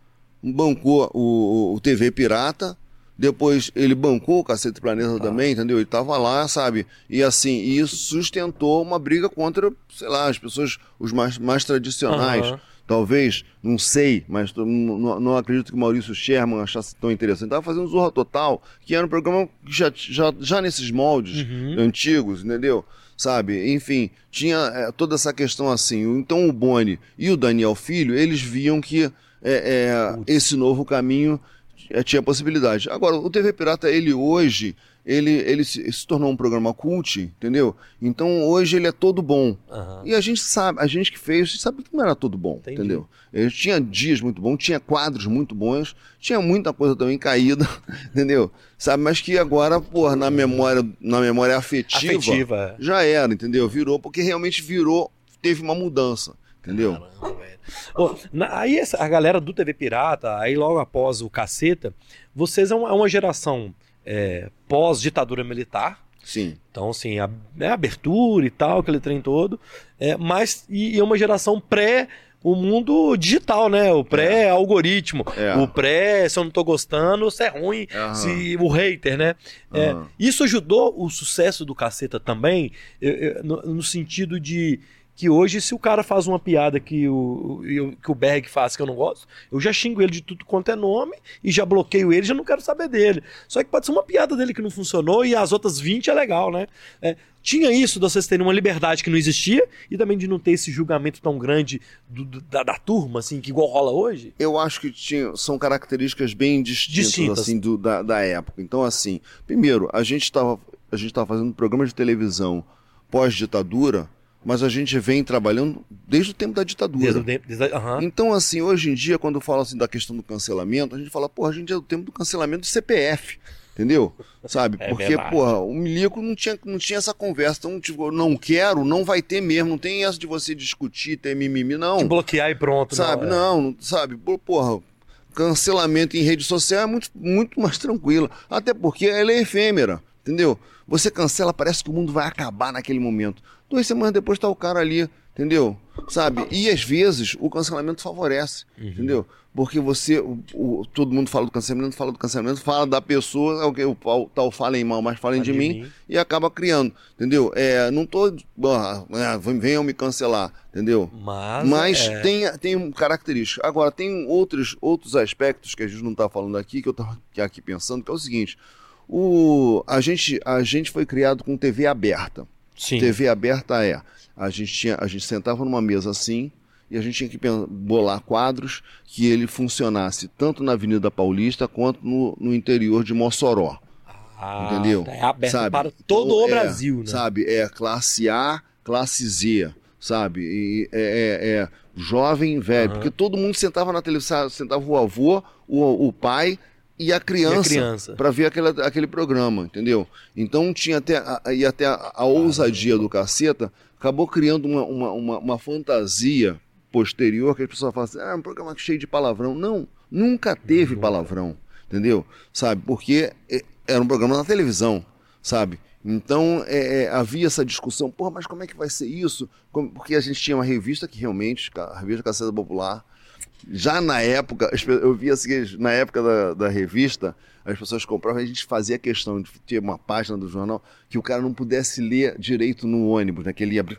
Bancou o, o- TV Pirata, depois ele bancou o Cacete Planeta Tá. também, entendeu? Ele tava lá, sabe? E assim, isso sustentou uma briga contra, sei lá, as pessoas, os mais, mais tradicionais. Aham. Talvez, não sei, mas não, não- acredito que o Maurício Sherman achasse tão interessante. Tava fazendo Zorra Total, que era um programa que já, já, já nesses moldes Uhum. antigos, entendeu? Sabe? Enfim, tinha é, toda essa questão assim. Então o Boni e o Daniel Filho, eles viam que é, é, esse novo caminho é, tinha possibilidade. Agora, o TV Pirata, ele hoje, ele, ele se, se tornou um programa cult, entendeu? Então hoje ele é todo bom. Aham. E a gente sabe, a gente que fez, sabe que não era tudo bom, Entendi. entendeu? Ele tinha dias muito bons, tinha quadros muito bons, tinha muita coisa também caída, entendeu? Sabe, mas que agora, porra, na memória, na memória afetiva, Afetiva. é. já era, entendeu? Virou, porque realmente virou, teve uma mudança, entendeu? Caramba, velho. Ô, na- aí essa- a galera do TV Pirata, aí logo após o Caceta, vocês é uma, é uma geração é, pós-ditadura militar. Sim. Então, assim, a, é abertura e tal, aquele trem todo. É, mas, e, e é uma geração pré o mundo digital, né? O pré-algoritmo. É. O pré, se eu não tô gostando, se é ruim, Aham. se o hater, né? É, Aham. isso ajudou o sucesso do caceta também, eu- eu- no, no sentido de que hoje, se o cara faz uma piada que o, que o Berg faz que eu não gosto, eu já xingo ele de tudo quanto é nome e já bloqueio ele, já não quero saber dele. Só que pode ser uma piada dele que não funcionou e as outras 20 é legal, né? É, tinha isso de vocês terem uma liberdade que não existia e também de não ter esse julgamento tão grande do- do- da, da turma, assim, que igual rola hoje? Eu acho que tinha, são características bem distintas, Distintas. assim do- da, da época. Então, assim, primeiro, a gente estava fazendo um programa de televisão pós-ditadura, mas a gente vem trabalhando desde o tempo da ditadura. Desde, tempo-. Então, assim, hoje em dia, quando fala assim da questão do cancelamento, a gente fala, porra, a gente é do tempo do cancelamento do CPF. Entendeu? Sabe? É Porque, verdade. porra, o Milico não tinha, não tinha essa conversa. Então, tipo, não quero, não vai ter mesmo. Não tem essa de você discutir, ter mimimi, não. De bloquear e pronto. Sabe? é. Não, não, sabe? Porra, cancelamento em rede social é muito, muito mais tranquilo. Até porque ela é efêmera, entendeu? Você cancela, parece que o mundo vai acabar naquele momento. Duas semanas depois tá o cara ali, entendeu? Sabe? E às vezes o cancelamento favorece, Uhum. entendeu? Porque você, o, o- todo mundo fala do cancelamento, fala do cancelamento, fala da pessoa, é o que o tal falem mal, mas falem Fala de, de mim, mim. e acaba criando, entendeu? É, não tô, ah, ah, venham me cancelar, entendeu? Mas, Mas é, tem, tem características. Agora, tem outros, outros aspectos que a gente não está falando aqui, que eu estava aqui pensando, que é o seguinte: o, a, gente, a gente foi criado com TV aberta. Sim. TV aberta é. A gente, tinha, a gente sentava numa mesa assim e a gente tinha que bolar quadros que ele funcionasse tanto na Avenida Paulista quanto no, no interior de Mossoró. Ah, entendeu? É aberto Sabe? para todo Então, o é, Brasil, né? Sabe, é classe A, classe Z, sabe? E é, é- é jovem, velho. Aham. Porque todo mundo sentava na televisão, sentava o avô, o, o pai e a criança, criança. para ver aquele, aquele programa, entendeu? Então tinha até, a, e até a, a ousadia do caceta, acabou criando uma, uma, uma, uma fantasia posterior que as pessoas falam assim, ah, é um programa cheio de palavrão. Não, nunca teve palavrão, entendeu? Sabe? Porque é, era um programa na televisão, sabe? Então é, é, havia essa discussão, porra, mas como é que vai ser isso? Como- porque a gente tinha uma revista que realmente, a revista Caceta Popular, já na época, eu via assim, na época da, da revista, as pessoas compravam a gente fazia questão de ter uma página do jornal que o cara não pudesse ler direito no ônibus, né? Que ele ia abrir.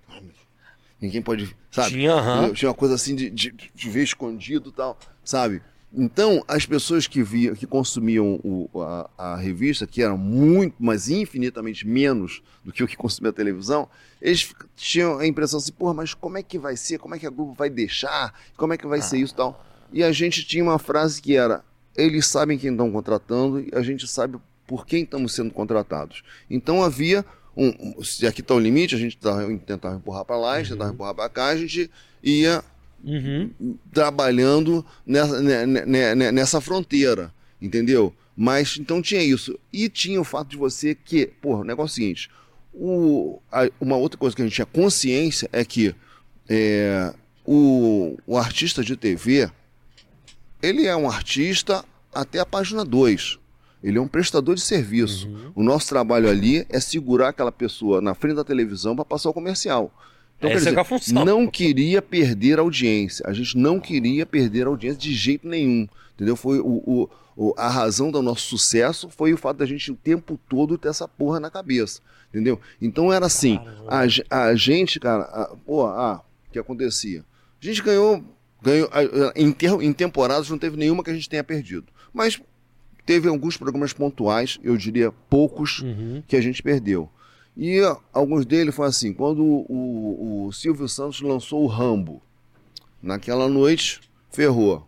Ninguém pode. Sabe? Tinha, aham. Tinha uma coisa assim de, de, de ver escondido e tal, sabe? Então, as pessoas que via, que consumiam o- a, a revista, que eram muito, mas infinitamente menos do que o que consumia a televisão, eles tinham a impressão assim, porra, mas como é que vai ser? Como é que a Globo vai deixar? Como é que vai ser isso e tal? E a gente tinha uma frase que era, eles sabem quem estão contratando e a gente sabe por quem estamos sendo contratados. Então havia um, se aqui tá o limite, a gente tava- tentava empurrar para lá, a gente tentava empurrar para cá, a gente ia Uhum. trabalhando nessa, ne- ne- ne- nessa fronteira, entendeu? Mas então tinha isso. E tinha o fato de você que, porra, o negócio é o seguinte: o, a- uma outra coisa que a gente tinha consciência é que é, o, o artista de TV, ele é um artista até a página 2. Ele é um prestador de serviço. O nosso trabalho ali é segurar aquela pessoa na frente da televisão para passar o comercial. Então, Essa quer é dizer, a função. não queria perder a audiência. A gente não queria perder a audiência de jeito nenhum. Entendeu? Foi o, o- a razão do nosso sucesso foi o fato da gente o tempo todo ter essa porra na cabeça. Entendeu? Então era assim, a, a gente, cara, a, pô, ah, o que acontecia? A gente ganhou, ganhou em, ter- em temporadas não teve nenhuma que a gente tenha perdido. Mas teve alguns programas pontuais, eu diria poucos, Uhum. que a gente perdeu. E alguns deles foi assim, quando o, o Silvio Santos lançou o Rambo, naquela noite, ferrou,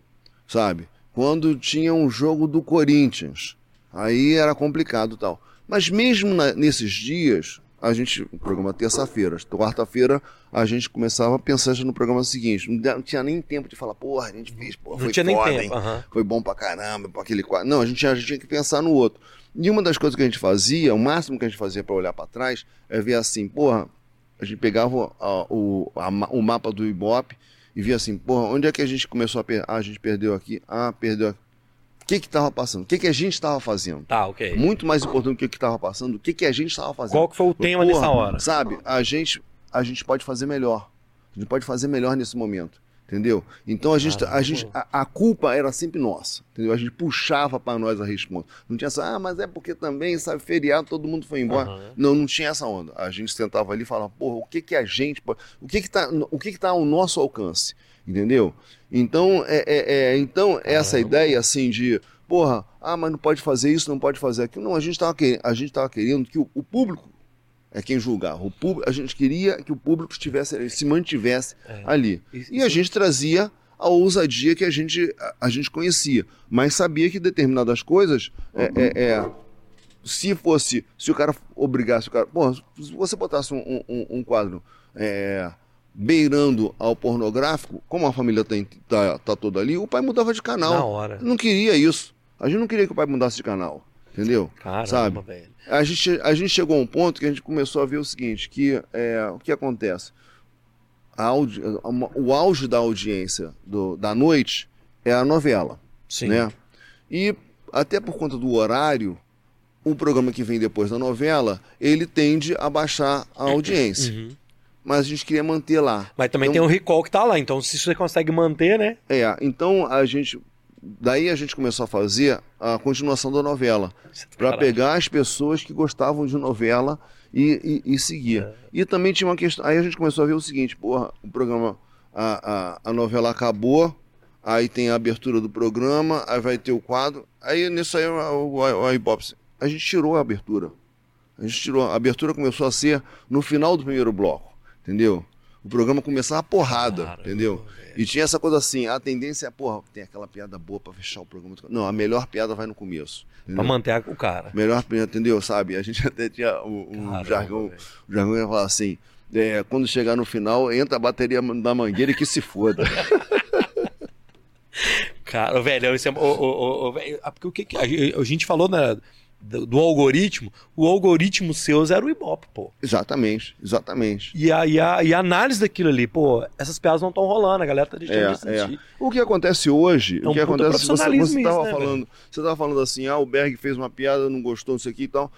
sabe? Quando tinha um jogo do Corinthians, aí era complicado e tal. Mas mesmo na- nesses dias, a gente, o programa terça-feira, quarta-feira, a gente começava a pensar no programa seguinte. Não, tinha nem tempo de falar, porra, a gente fez, porra, Não foi tinha nem foda, tempo. hein? aham. foi bom pra caramba, pra aquele quadro. Não, a gente, a gente tinha que pensar no outro. E uma das coisas que a gente fazia, o máximo que a gente fazia pra olhar pra trás, é ver assim, porra, a gente pegava a- o, a o mapa do Ibope e via assim, porra, onde é que a gente começou a perder? Ah, a gente perdeu aqui, ah, perdeu aqui. O que que tava passando? O que que a gente tava fazendo? Tá, ok. Muito mais importante do que o que tava passando, o que que a gente tava fazendo. Qual que foi o tema Porra, nessa hora? Sabe, a gente, a gente pode fazer melhor. A gente pode fazer melhor nesse momento. Entendeu? Então a gente, a, Caramba. gente a, a culpa era sempre nossa. Entendeu? A gente puxava para nós a resposta. Não tinha essa, ah, mas é porque também, sabe, feriado, todo mundo foi embora. Aham. Não, não tinha essa onda. A gente sentava ali e falava, porra, o que que a gente. O que que tá, o que que tá ao nosso alcance? Entendeu? Então, é, é- é- então essa Caramba. ideia assim de, porra, ah, mas não pode fazer isso, não pode fazer aquilo. Não, a gente estava querendo, a gente tava querendo que o, o público é quem julgava. O público, a gente queria que o público estivesse, se mantivesse É. ali. Isso- E a gente trazia a ousadia que a gente, a, gente conhecia, mas sabia que determinadas coisas, é, é- é, se fosse, se o cara obrigasse o cara, pô, se você botasse um, um- um quadro é, beirando ao pornográfico, como a família tem, tá, tá toda ali, o pai mudava de canal. Na hora. Não queria isso. A gente não queria que o pai mudasse de canal, entendeu? Caramba, Sabe? velho. A gente, a gente chegou a um ponto que a gente começou a ver o seguinte, que é, o que acontece? Audi- o auge da audiência do- da noite é a novela, Sim. né? E até por conta do horário, o programa que vem depois da novela, ele tende a baixar a audiência. Uhum. Mas a gente queria manter lá. Mas também Então- tem o recall que tá lá, então se você consegue manter, né? É, então a gente... Daí a gente começou a fazer a continuação da novela. Para Caralho. pegar as pessoas que gostavam de novela e, e, e seguir. É. E também tinha uma questão. Aí a gente começou a ver o seguinte: porra, o programa, a, a, a novela acabou, aí tem a abertura do programa, aí vai ter o quadro. Aí nisso aí o, o Ibope, a gente tirou a abertura. A gente tirou. A abertura começou a ser no final do primeiro bloco, entendeu? O programa começava a porrada, Caramba, entendeu? E tinha essa coisa assim, a tendência é, porra, tem aquela piada boa pra fechar o programa. Não, a melhor piada vai no começo. Pra entendeu? manter a- o cara. Melhor, entendeu? Sabe? A gente até tinha um, um Caramba, jargão. velho. O jargão ia falar assim: é, quando chegar no final, entra a bateria da mangueira e que se foda. Cara, velho, isso é, ô, velho, ah, porque o que, que- a, gente falou né, do, do algoritmo, o algoritmo seu era o Ibope, pô. exatamente, exatamente. E a, e, a, e a análise daquilo ali, pô, essas piadas não estão rolando, a galera tá deixando de É, assistir. O que acontece hoje, É o que acontece, você, profissionalismo você tava isso, né, falando, você tava falando assim, ah, o Berg fez uma piada, não gostou, não sei o que e tal.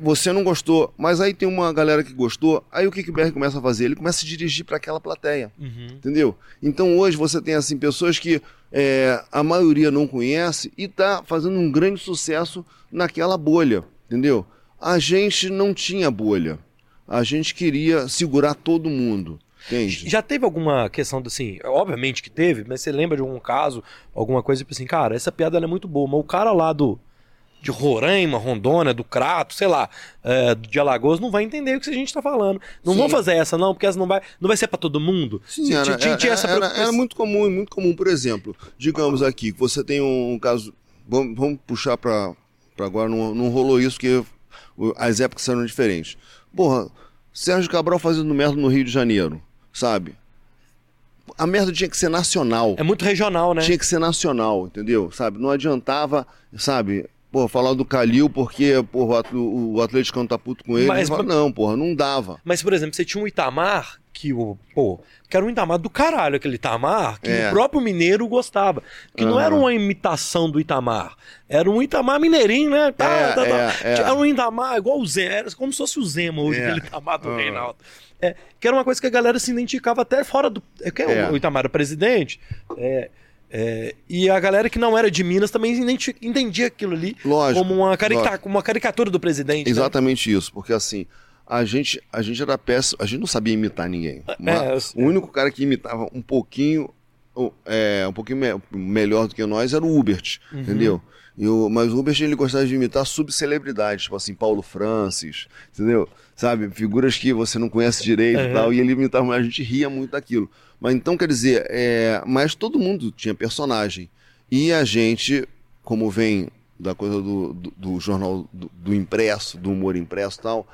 Você não gostou, mas aí tem uma galera que gostou, aí o que, o Berg começa a fazer? Ele começa a se dirigir para aquela plateia. Uhum. Entendeu? Então hoje você tem assim pessoas que é, a maioria não conhece e tá fazendo um grande sucesso naquela bolha, entendeu? A gente não tinha bolha. A gente queria segurar todo mundo, entende? Já teve alguma questão assim, obviamente que teve, mas você lembra de algum caso, alguma coisa tipo assim, cara, essa piada é muito boa, mas o cara lá do de Roraima, Rondônia, do Crato, sei lá, é, de Alagoas, não vai entender o que a gente tá falando. Não Sim. vão fazer essa não, porque essa não vai, não vai ser pra todo mundo. Sim, era, tinha- tinha essa era- era- era muito comum, muito comum. Por exemplo, digamos aqui que você tem um caso. Vamos, vamos puxar para agora, não, não rolou isso porque as épocas eram diferentes. Porra, Sérgio Cabral fazendo merda no Rio de Janeiro, sabe? A merda tinha que ser nacional. É muito regional, né? Tinha que ser nacional, entendeu? Sabe? Não adiantava, sabe? Pô, falar do Calil porque porra, o atl- o Atlético não tá puto com ele. Mas- Fala, não, porra, não dava. Mas, por exemplo, você tinha um Itamar que o. Pô, que era um Itamar do caralho, aquele Itamar, que É. o próprio mineiro gostava. Que não Aham. era uma imitação do Itamar. Era um Itamar mineirinho, né? Tá, É, tá, tá. é, é. Era um Itamar igual o Zema, era como se fosse o Zema hoje, É. aquele Itamar do Aham. Reinaldo. É, que era uma coisa que a galera se identificava até fora do. É, que É. O Itamar era presidente. é, é, e a galera que não era de Minas também entendia aquilo ali Lógico. como uma, carica- uma caricatura do presidente. né? Exatamente isso, porque assim, a gente, a gente era péssimo, a gente não sabia imitar ninguém. Mas eu- o único cara que imitava um pouquinho, é, um pouquinho me- melhor do que nós era o Hubert, Uhum. entendeu? E o, mas o Hubert ele gostava de imitar subcelebridades, tipo assim, Paulo Francis, entendeu? Sabe, figuras que você não conhece direito Uhum. e tal, e ele imitava, a gente ria muito daquilo. Mas então, quer dizer, é, mas todo mundo tinha personagem. E a gente, como vem da coisa do, do, do jornal do, do impresso, do humor impresso e tal,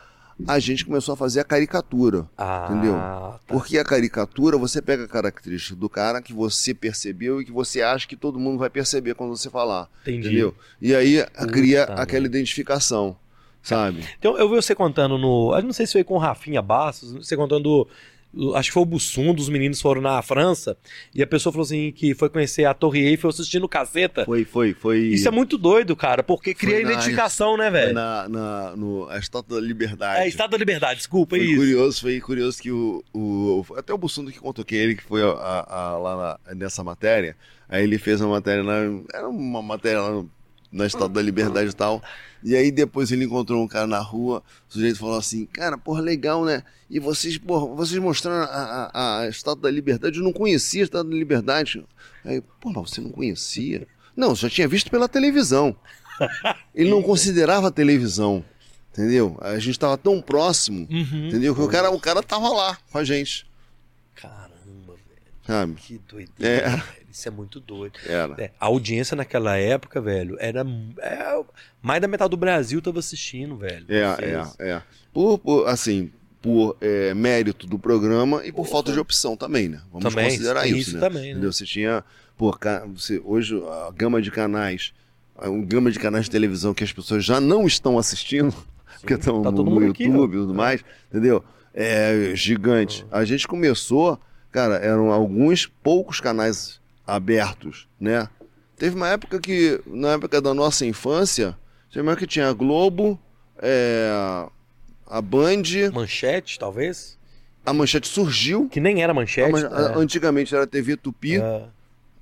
a gente começou a fazer a caricatura. Ah, Entendeu? tá. Porque a caricatura, você pega a característica do cara que você percebeu e que você acha que todo mundo vai perceber quando você falar. Entendi. Entendeu? E aí cria merda. aquela identificação, sabe? Então, eu vi você contando no. Eu não sei se foi com o Rafinha Bastos, você contando. Acho que foi o Bussum, dos meninos foram na França, e a pessoa falou assim que foi conhecer a Torre Eiffel assistindo Caseta. Foi, foi, foi. Isso é muito doido, cara, porque cria na- identificação, né, velho? na, na no, a Estátua da Liberdade. É, Estado da Liberdade, desculpa, é Foi isso. curioso, foi curioso que o, o até o Bussundo que contou que ele que foi a- a- a- lá na- nessa matéria, aí ele fez uma matéria lá, era uma matéria lá no, na Estátua da Liberdade e tal, e aí depois ele encontrou um cara na rua, o sujeito falou assim, cara, porra, legal, né? E vocês, porra, vocês mostraram a, a, a Estátua da Liberdade, eu não conhecia a Estátua da Liberdade. Aí, pô, mas você não conhecia? Não, já tinha visto pela televisão. Ele não considerava a televisão. Entendeu? A gente tava tão próximo, Uhum. entendeu? Que o cara, o cara tava lá com a gente, Caramba, velho, sabe? que doideira. É. velho, Isso é muito doido. É, a audiência naquela época, velho, era. é, mais da metade do Brasil tava assistindo, velho. É, é, é. Por, por, assim, por é, mérito do programa e por falta de opção também, né? Vamos Também, considerar isso, isso né? também, né? Entendeu? Você tinha, ca- você, hoje a gama de canais, a um gama de canais de televisão que as pessoas já não estão assistindo, porque estão tá no, no YouTube e tudo mais, entendeu? É gigante. A gente começou, cara, eram alguns poucos canais abertos, né? Teve uma época que, na época da nossa infância, época que tinha a Globo, é, a Band, Manchete, talvez? a Manchete surgiu. Que nem era manchete. Man- a- Antigamente era TV Tupi, é.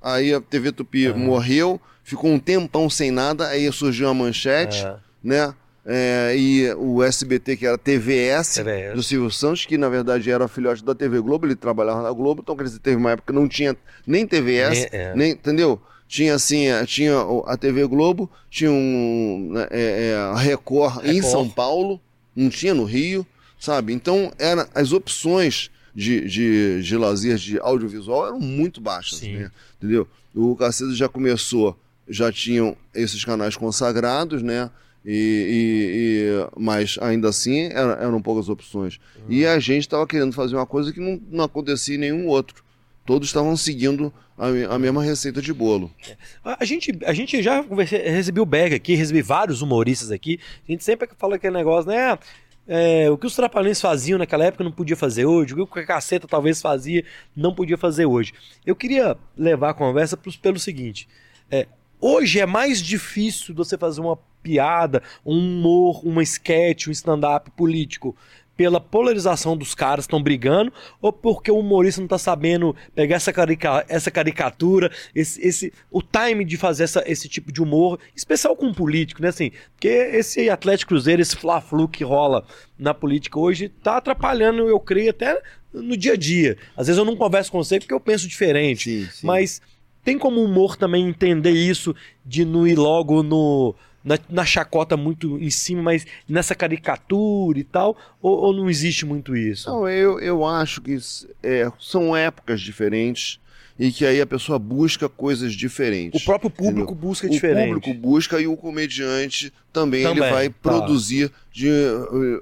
aí a TV Tupi morreu, ficou um tempão sem nada, aí surgiu a Manchete, É. né? É, e o SBT, que era TVS, TVS. do Silvio Santos, que na verdade era filhote da TV Globo, ele trabalhava na Globo, então quer dizer, teve uma época que não tinha nem TVS, Nem- é. nem, entendeu? Tinha assim, eh, tinha a TV Globo, tinha um né, é, é, a Record, em Record. São Paulo, não tinha no Rio, sabe? Então era, as opções de, de, de lazer de audiovisual eram muito baixas, né? Entendeu? O Cacete já começou, já tinham esses canais consagrados, né? E, e- e- mas ainda assim era- eram poucas opções. E a gente estava querendo fazer uma coisa que não, não acontecia em nenhum outro. Todos estavam seguindo a, a mesma receita de bolo. A a gente, a gente já conversei, recebi o Berg aqui, recebi vários humoristas aqui. A gente sempre fala aquele negócio, né? É, o que os trapalhões faziam naquela época não podia fazer hoje, o que a caceta talvez fazia não podia fazer hoje. Eu queria levar a conversa pros- pelo seguinte: é, hoje é mais difícil você fazer uma piada, um humor, uma sketch, um stand-up político pela polarização dos caras que estão brigando ou porque o humorista não tá sabendo pegar essa, carica- essa caricatura, esse, esse, o time de fazer essa, esse tipo de humor, especial com o político, né? Assim, porque esse Atlético Cruzeiro, esse Fla-Flu que rola na política hoje, tá atrapalhando, eu creio, até no dia a dia. Às vezes eu não converso com você porque eu penso diferente. Sim, sim. Mas tem como o humor também entender isso de não ir logo no. Na, na chacota muito em cima, mas nessa caricatura e tal? Ou, ou não existe muito isso? Não, eu, eu acho que é, são épocas diferentes. e que aí a pessoa busca coisas diferentes. O próprio público Entendeu? busca o diferente. público busca e o comediante também, Também, ele vai tá. produzir de,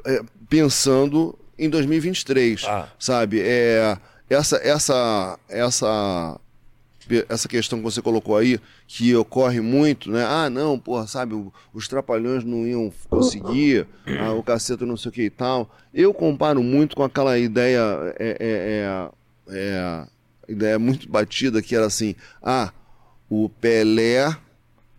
eh, pensando em 2023, Ah. sabe? É, essa, essa, essa, essa questão que você colocou aí, que ocorre muito, né? Ah, não, porra, sabe, os trapalhões não iam conseguir, ah, o caceta não sei o que e tal. Eu comparo muito com aquela ideia, é, é, é, é, ideia muito batida que era assim, ah, o Pelé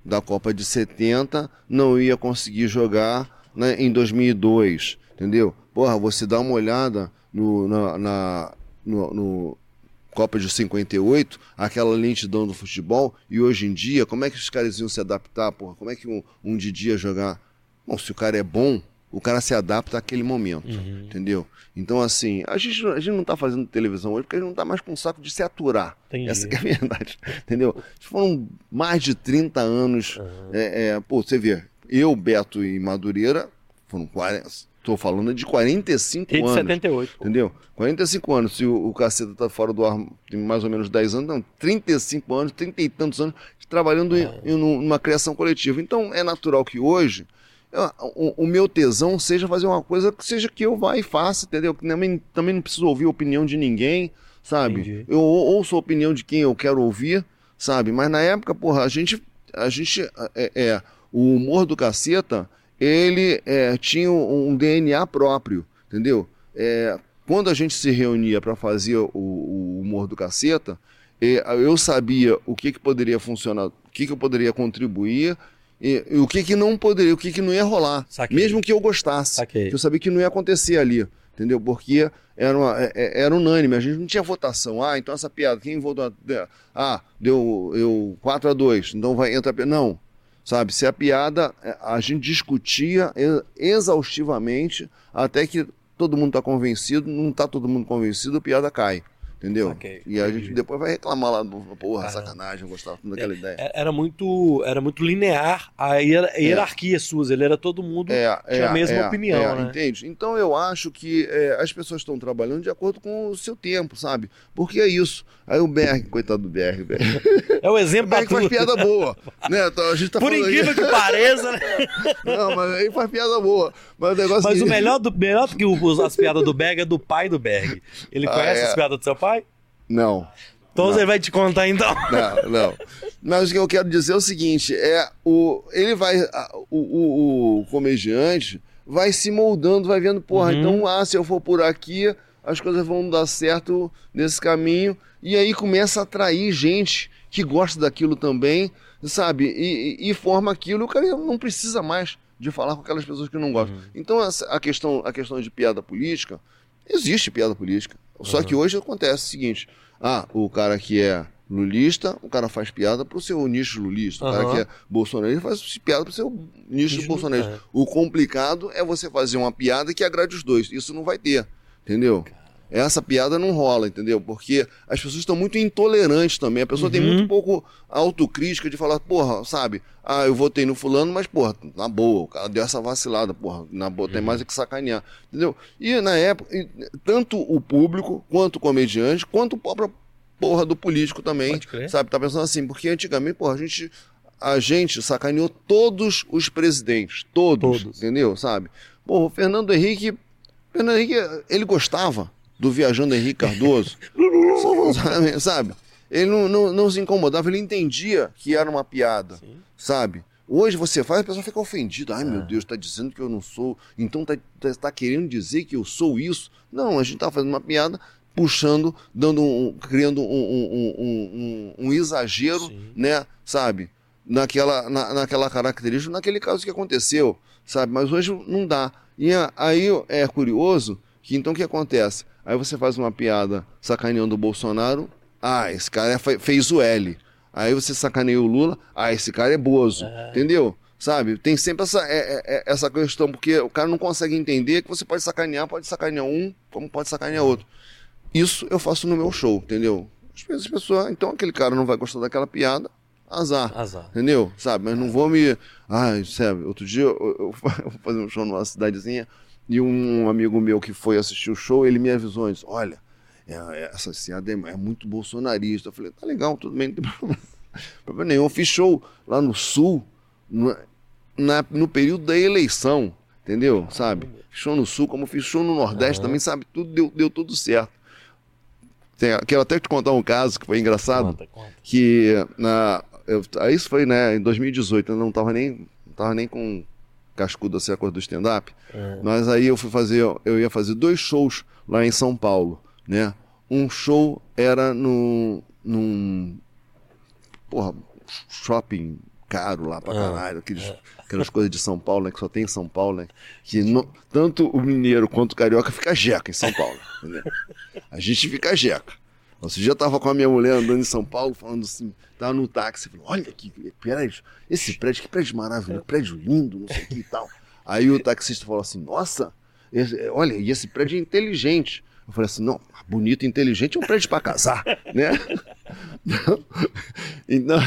da Copa de 70 não ia conseguir jogar né, em 2002, entendeu? Porra, você dá uma olhada no, na, na- no, no Copa de 58, aquela lentidão do futebol, e hoje em dia, como é que os caras iam se adaptar, porra? Como é que um, um Didi ia jogar? Bom, se o cara é bom, o cara se adapta àquele momento, Uhum. entendeu? Então, assim, a gente, a gente não tá fazendo televisão hoje porque a gente não tá mais com saco de se aturar. Entendi. Essa é a verdade, entendeu? Foram mais de 30 anos. É, é, pô, você vê, eu, Beto e Madureira, foram 40. Tô falando de 45 Desde anos. 78. pô. Entendeu? 45 anos. Se o, o caceta tá fora do ar tem mais ou menos 10 anos, não, 35 anos, 30 e tantos anos trabalhando em, em um- numa criação coletiva. Então é natural que hoje eu- o, o meu tesão seja fazer uma coisa que seja que eu vá e faça, entendeu? Também, também não preciso ouvir a opinião de ninguém, sabe? Entendi. Eu ou- ouço a opinião de quem eu quero ouvir, sabe? Mas na época, porra, a gente. A gente é, é, o humor do caceta, ele é, tinha um, DNA próprio, entendeu? É, quando a gente se reunia para fazer o, o humor do caceta, é, eu sabia o que, que poderia funcionar, o que, que eu poderia contribuir e, e o que, que não poderia, o que, que não ia rolar. Saquei. Mesmo que eu gostasse. Saquei. Que eu sabia que não ia acontecer ali. Entendeu? Porque era, uma- é- é- era unânime, a gente não tinha votação. Ah, então essa piada, quem votou? Ah, deu eu 4 a 2 então vai entrar. Não. Sabe, se a piada, é, a gente discutia exaustivamente até que todo mundo está convencido, não está todo mundo convencido, a piada cai. Entendeu? Saquei, e a gente depois vai reclamar lá, porra, Caramba. sacanagem, eu gostava tanto daquela ideia. É- Era muito, era muito linear a a hierarquia suas. Ele era todo mundo. É, tinha a mesma opinião, é, né? Entende? Então eu acho que é, as pessoas estão trabalhando de acordo com o seu tempo, sabe? Porque é isso. Aí o Berg, coitado do Berg. É o O exemplo da Berg faz piada boa. né? Então, a gente tá Por incrível que pareça, né? Não, mas aí faz piada boa. Mas o negócio Mas é o melhor do, melhor do que o- as piadas do Berg é do pai do Berg. Ele Ah, conhece é. as piadas do seu pai? Não. Então Não. ele vai te contar então. Não, não. Mas o que eu quero dizer é o seguinte: é o ele vai a- o, o, o comediante vai se moldando, vai vendo, porra, Uhum. então ah, se eu for por aqui, as coisas vão dar certo nesse caminho e aí começa a atrair gente que gosta daquilo também, sabe? E, e- e forma aquilo, o cara não precisa mais de falar com aquelas pessoas que não gostam. Então essa- a questão a questão de piada política existe piada política. Só que hoje acontece o seguinte: ah, o cara que é lulista, o cara faz piada pro seu nicho lulista. O cara que é bolsonarista faz piada pro seu nicho Nicho, bolsonarista. é. O complicado é você fazer uma piada que agrade os dois. Isso não vai ter, entendeu? Essa piada não rola, entendeu? Porque as pessoas estão muito intolerantes também. A pessoa tem Uhum. muito pouco autocrítica de falar, porra, sabe? Ah, eu votei no fulano, mas, porra, na boa, o cara deu essa vacilada, porra, na boa, Uhum. tem mais é que sacanear, entendeu? E na época, tanto o público, quanto o comediante, quanto o próprio porra do político também, sabe? Tá pensando assim, porque antigamente, porra, a gente, a gente sacaneou todos os presidentes, todos, Todos. entendeu? Sabe? Porra, o Fernando Henrique, Fernando Henrique, ele gostava do viajando Henrique Cardoso, sabe? sabe? Ele não, não, não se incomodava, ele entendia que era uma piada, Sim. sabe? Hoje você faz, a pessoa fica ofendida. Ai, É. meu Deus, tá dizendo que eu não sou. Então tá, tá, tá querendo dizer que eu sou isso. Não, a gente tá fazendo uma piada, puxando, dando um, criando um, um, um, um, exagero, Sim. né? Sabe? Naquela, na, naquela característica, naquele caso que aconteceu, sabe? Mas hoje não dá. E aí é curioso que então o que acontece? Aí você faz uma piada sacaneando o Bolsonaro, ah, esse cara fe- fez o L. Aí você sacaneia o Lula, ah, esse cara é bozo. Entendeu? Sabe? Tem sempre essa, é- é- é- essa questão, porque o cara não consegue entender que você pode sacanear, pode sacanear um, como pode sacanear outro. Isso eu faço no meu show, entendeu? Às vezes as pessoas, então aquele cara não vai gostar daquela piada, azar. Azar. Entendeu? Sabe? Mas não vou me. Ai, sabe? Outro dia eu, eu, eu vou fazer um show numa cidadezinha e um amigo meu que foi assistir o show, ele me avisou antes: olha, é, é, essa ciada é, é muito bolsonarista. Eu falei, tá legal, tudo bem, não tem problema, problema nenhum. Eu fiz show lá no Sul, no, na, no período da eleição, entendeu? Sabe? Show no Sul, como fiz show no Nordeste também, sabe? Tudo deu, deu tudo certo. Tem- quero até te contar um caso que foi engraçado Conta, conta. que na eu, isso foi né em 2018 eu não tava nem não tava nem com cascudo assim a coisa do stand up mas aí eu fui fazer eu ia fazer dois shows lá em São Paulo né? Um show era no num porra shopping caro lá pra caralho aqueles, aquelas coisas de São Paulo né que só tem em São Paulo né? Que no- tanto o mineiro quanto o carioca fica jeca em São Paulo entendeu? a gente fica jeca Outro dia eu tava com a minha mulher andando em São Paulo, falando assim, tava no táxi, falou, olha que prédio, esse prédio, que prédio maravilhoso, prédio lindo, não sei o que e tal. Aí o taxista falou assim, nossa, esse- olha, e esse prédio é inteligente. Eu falei assim, não, bonito e inteligente é um prédio para casar, né? então,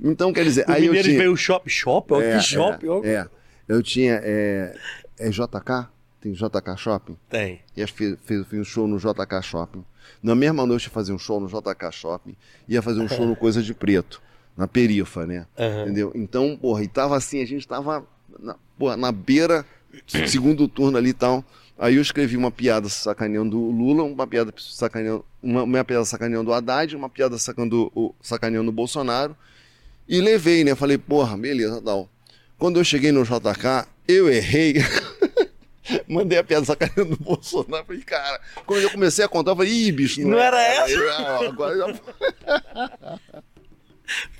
então, quer dizer, O aí eu tinha... veio o shop, shop, ó, que shop, ó. é, eu tinha, é, é JK? Tem JK Shopping? Tem. Fiz, fiz, fiz um show no JK Shopping. Na mesma noite eu fazia um show no JK Shopping. Ia fazer um show no Coisa de Preto, na Perifa, né? Aham. Entendeu? Então, porra, e tava assim, a gente tava na, porra, na beira, segundo turno ali e tal. Aí eu escrevi uma piada sacaneando o Lula, uma piada sacaneando, uma, uma piada sacaneando o Haddad, uma piada sacaneando o, sacaneando o Bolsonaro. E levei, né? Falei, porra, beleza, tal. Quando eu cheguei no JK, eu errei. Mandei a piada sacaneando o Bolsonaro. Falei, cara, quando eu comecei a contar, eu falei, ih, bicho, Não era essa? Ah, Agora já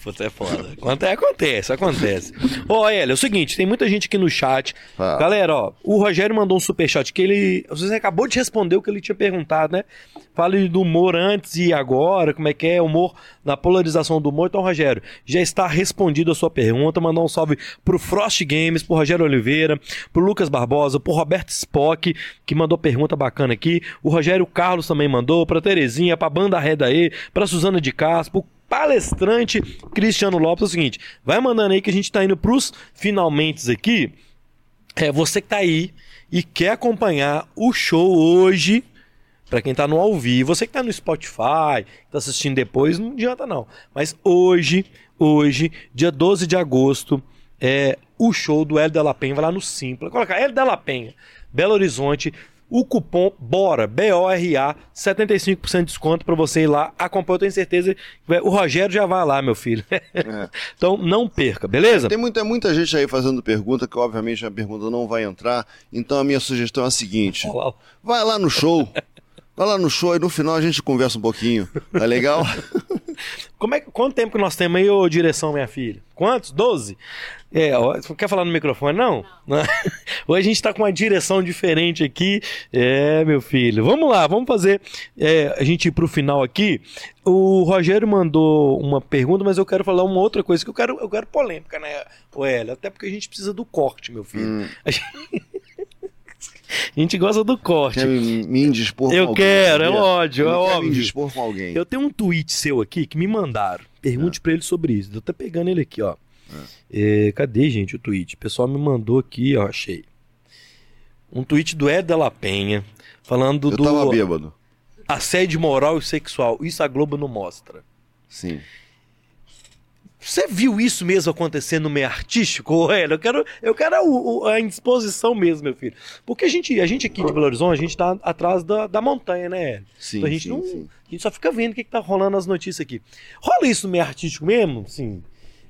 Puta, é foda. Aconte- Acontece, acontece. Ó, Hélio, é o seguinte, tem muita gente aqui no chat. Fala. Galera, ó, o Rogério mandou um superchat que ele. Você acabou de responder o que ele tinha perguntado, né? Fale do humor antes e agora, como é que é o humor na polarização do humor. Então, Rogério, já está respondido a sua pergunta. Mandar um salve pro Frost Games, pro Rogério Oliveira, pro Lucas Barbosa, pro Roberto Spock, que mandou pergunta bacana aqui. O Rogério Carlos também mandou, pra Terezinha, pra Banda Reda E, pra Suzana de Castro, pro palestrante Cristiano Lopes. É o seguinte, vai mandando aí que a gente tá indo pros finalmente aqui. É você que tá aí e quer acompanhar o show hoje, pra quem tá no ao vivo, você que tá no Spotify, tá assistindo depois, não adianta não. Mas hoje, hoje, dia 12 de agosto, é o show do Hélio Della Penha, vai lá no Simpla, coloca Hélio Della Penha, Belo Horizonte, o cupom BORA, B-O-R-A, 75% de desconto pra você ir lá acompanhar. Eu tenho certeza que o Rogério já vai lá, meu filho. então não perca, beleza? Tem muita, muita gente aí fazendo pergunta, que obviamente a pergunta não vai entrar. Então a minha sugestão é a seguinte: Olha lá. vai lá no show. Vai lá no show e no final a gente conversa um pouquinho. Tá legal? Como é, quanto tempo que nós temos aí, ô direção, minha filha? Quantos? Doze? É, ó, quer falar no microfone, não? Não. Hoje a gente tá com uma direção diferente aqui. É, meu filho. Vamos lá, vamos fazer é, a gente ir pro final aqui. O Rogério mandou uma pergunta, mas eu quero falar uma outra coisa que eu quero, eu quero polêmica, né, o Hélio? Até porque a gente precisa do corte, meu filho. A, gente... a gente gosta do corte. Quer me, me indispor Eu com alguém? quero, é ódio, Eu é quero óbvio. me indispor com alguém. Eu tenho um tweet seu aqui que me mandaram. Pergunte pra ele sobre isso. Eu tô pegando ele aqui, ó. É, cadê, gente, o tweet? O pessoal me mandou aqui, ó, achei. Um tweet do Ed Della Penha falando Eu do tava bêbado. assédio moral e sexual. Isso a Globo não mostra. Sim. Você viu isso mesmo acontecer no meio artístico, Hélio? Eu quero, eu quero o- o- a indisposição mesmo, meu filho. Porque a gente, a gente aqui de Belo Horizonte, a gente tá atrás da, da montanha, né, Hélio? Sim, Então a gente sim, não. sim. A gente só fica vendo o que, que tá rolando nas notícias aqui. Rola isso no meio artístico mesmo? Sim.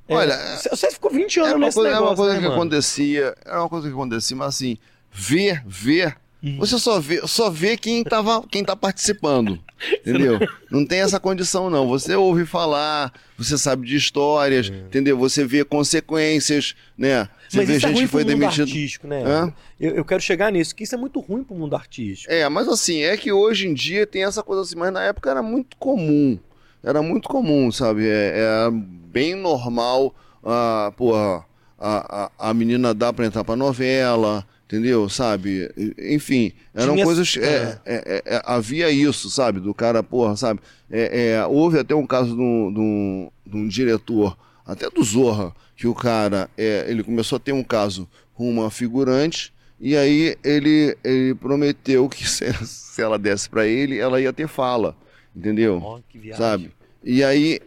É, Olha, você ficou 20 anos É nesse coisa, é negócio, uma coisa né, que mano? acontecia, é uma coisa que acontecia, mas assim, ver, ver, Uhum. você só vê, só vê quem tava, quem tá participando. Entendeu? Não tem essa condição não. Você ouve falar, você sabe de histórias, entendeu? Você vê consequências, né? Você Mas vê isso é gente ruim que foi pro mundo demitido. artístico, né? Eu, eu quero chegar nisso, que isso é muito ruim pro mundo artístico. É, mas assim, é que hoje em dia tem essa coisa assim, mas na época era muito comum. Era muito comum, sabe? É, era bem normal, ah, porra, a, a, a menina dá pra entrar pra novela, entendeu? Sabe? Enfim, eram Tinha- coisas. é. é, é, é, havia isso, sabe? Do cara, porra, sabe? É, é, houve até um caso de um, de um- diretor, até do Zorra, que o cara, é, ele começou a ter um caso com uma figurante. E aí ele, ele prometeu que se, se ela desse pra ele, ela ia ter fala, entendeu? Viagem. Sabe? E aí,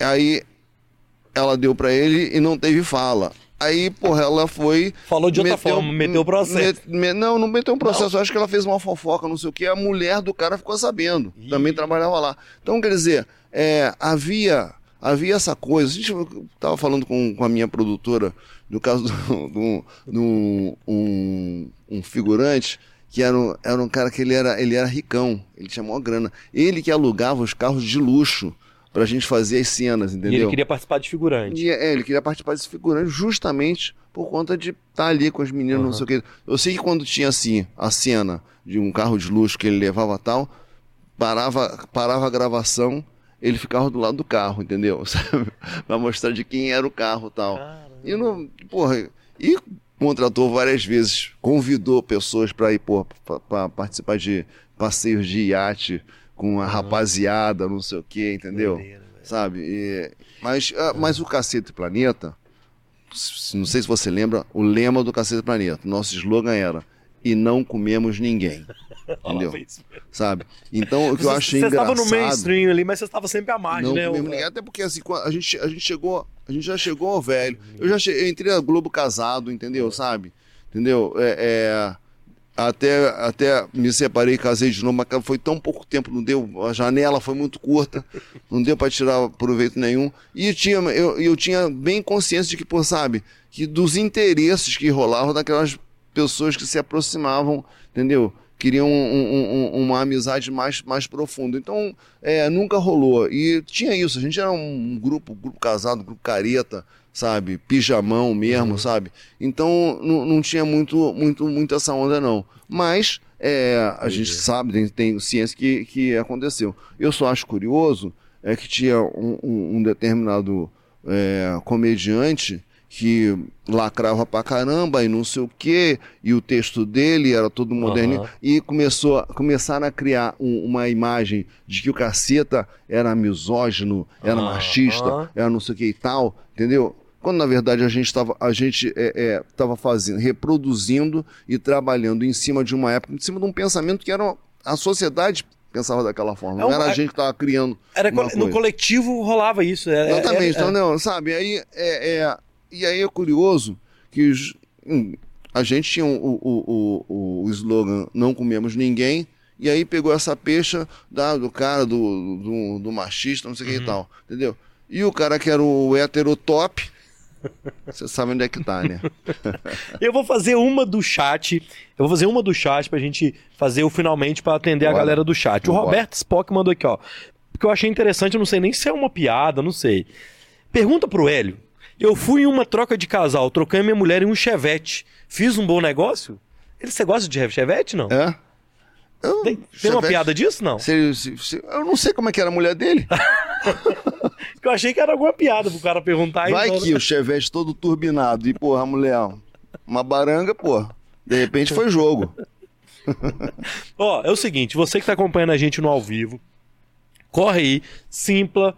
aí ela deu pra ele e não teve fala. Aí, porra, ela foi. Falou de outra forma, meteu o processo. me- me- não, não meteu um processo. Eu acho que ela fez uma fofoca, não sei o que. A mulher do cara ficou sabendo. Ih. Também trabalhava lá. Então, quer dizer, é, havia, havia essa coisa. A gente eu tava falando com, com a minha produtora do caso do, do, do- um, um figurante que era um, era um cara que ele era, ele era ricão. Ele tinha maior grana. Ele que alugava os carros de luxo pra gente fazer as cenas, entendeu? E ele queria participar de figurante. E, é, ele queria participar desse figurante justamente por conta de estar ali com os meninos, não sei o quê. Eu sei que quando tinha assim a cena de um carro de luxo que ele levava tal, parava, parava a gravação, ele ficava do lado do carro, entendeu? Sabe? pra mostrar de quem era o carro tal. Caramba. E não, porra, e contratou várias vezes, convidou pessoas para ir, porra, pra- pra participar de passeios de iate com a rapaziada, não sei o quê, entendeu? Doideira, sabe? E- mas, ah, mas o Cacete Planeta, não sei se você lembra, o lema do Cacete Planeta, nosso slogan era e não comemos ninguém, entendeu? Sabe? Então o que eu Você- achei Você engraçado... estava no mainstream ali, mas você estava sempre à margem, Não né? comemos ninguém, até porque assim, a gente, a gente chegou, a gente já chegou ao velho. Eu já che- eu entrei na Globo casado, entendeu? Sabe? Entendeu? É, é, até, até me separei, casei de novo, mas foi tão pouco tempo, não deu, a janela foi muito curta, não deu para tirar proveito nenhum. E tinha, eu, eu tinha bem consciência de que, pô, sabe, que dos interesses que rolavam daquelas pessoas que se aproximavam, entendeu? Queriam um- um- uma amizade mais, mais profunda. Então, é, nunca rolou. E tinha isso, a gente era um grupo, grupo casado, grupo careta, sabe? Pijamão mesmo, sabe? Então não, não tinha muito, muito, muito essa onda, não. Mas é, a gente sabe, tem, tem ciência que, que aconteceu. Eu só acho curioso é que tinha um, um- um determinado é, comediante que lacrava pra caramba e não sei o quê, e o texto dele era todo moderninho, Aham. e começou, começaram a criar um- uma imagem de que o caceta era misógino, era Aham. machista, era não sei o que e tal, entendeu? Quando na verdade a gente estava a gente é, é, tava fazendo, reproduzindo e trabalhando em cima de uma época, em cima de um pensamento que era a sociedade pensava daquela forma, É não era a gente que estava criando Era uma co- no coletivo rolava isso. é- é- Exatamente, é- então, não, sabe? Aí é, é- e aí é curioso que hum, a gente tinha o, o, o, o slogan Não comemos ninguém, e aí pegou essa peixa da, do cara, do, do, do machista, não sei o Uhum. que e tal, entendeu? E o cara que era o hétero top, você sabe onde é que tá, né? Eu vou fazer uma do chat. Eu vou fazer uma do chat pra gente fazer o finalmente pra atender a Bora. galera do chat. O Vambora. Roberto Spock mandou aqui, ó. Porque eu achei interessante, eu não sei nem se é uma piada, não sei. Pergunta pro Hélio. Eu fui em uma troca de casal, troquei minha mulher em um chevette. Fiz um bom negócio? Ele, você gosta de chevette, não? É? Eu, Tem, tem uma Chevette- piada disso, não? se- se- se- eu não sei como é que era a mulher dele. Eu achei que era alguma piada pro cara perguntar. Vai então, que o Chevette todo turbinado e, porra, a mulher, uma baranga, pô. De repente foi jogo. Ó, é o seguinte, você que tá acompanhando a gente no ao vivo, corre aí, simpla.com.br,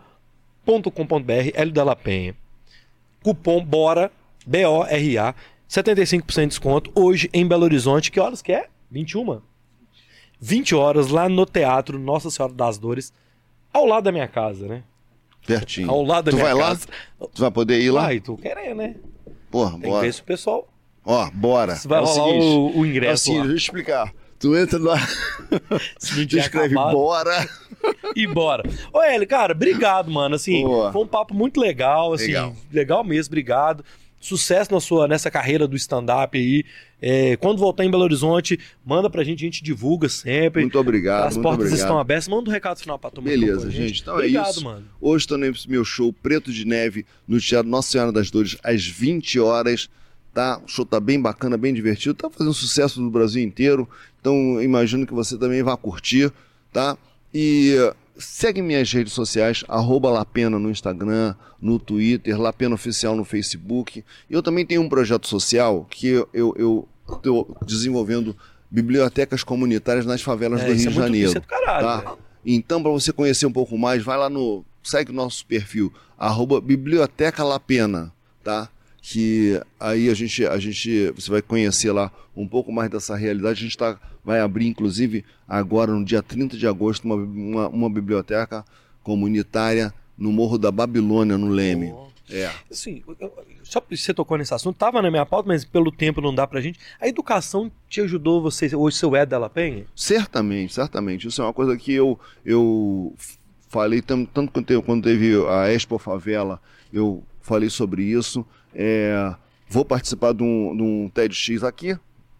L da La Penha. Cupom BORA, B-O-R-A, 75% de desconto, hoje em Belo Horizonte. Que horas que é? 21? 20 horas lá no Teatro Nossa Senhora das Dores, ao lado da minha casa, né? Pertinho. Ao lado da tu minha vai casa. lá? Tu vai poder ir lá? Ai, tô querendo, né? Porra, Tem que bora. ver se o pessoal Ó, bora. vai É o rolar seguinte, o, o É o ingresso seguinte, lá. deixa eu explicar. Tu entra lá, tu escreve acabado. bora. e bora. Ô, Hélio, cara, obrigado, mano. Assim, Boa. foi um papo muito legal, assim, legal, Legal. mesmo, obrigado. Sucesso na sua, nessa carreira do stand-up aí. É, quando voltar em Belo Horizonte, manda pra gente, a gente divulga sempre. Muito obrigado, As muito portas obrigado. estão abertas. Manda um recado final pra tomar Beleza, gente. Então obrigado, é isso. mano. Hoje estou nesse meu show Preto de Neve no Teatro Nossa Senhora das Dores às 20 horas. Tá? O show tá bem bacana, bem divertido. Tá fazendo sucesso no Brasil inteiro. Então imagino que você também vai curtir, tá? E segue minhas redes sociais, arroba Lapena no Instagram, no Twitter, Lapena Oficial no Facebook. Eu também tenho um projeto social que eu, tô desenvolvendo bibliotecas comunitárias nas favelas É, do Rio é de Janeiro. é do caralho, tá? Então, para você conhecer um pouco mais, vai lá no. Segue o nosso perfil, arroba Biblioteca Lapena, tá? Que aí a gente, a gente, você vai conhecer lá um pouco mais dessa realidade. A gente tá, vai abrir, inclusive, agora no dia 30 de agosto, uma, uma, uma biblioteca comunitária no Morro da Babilônia, no Leme. Oh. É. Assim, só você tocou nesse assunto, tava na minha pauta, mas pelo tempo não dá pra gente. A educação te ajudou você, hoje seu é dela Penha? Certamente, certamente. Isso é uma coisa que eu, eu falei tanto quando teve, quando teve a Expo Favela, eu falei sobre isso. É, vou participar de um, de um TEDx aqui,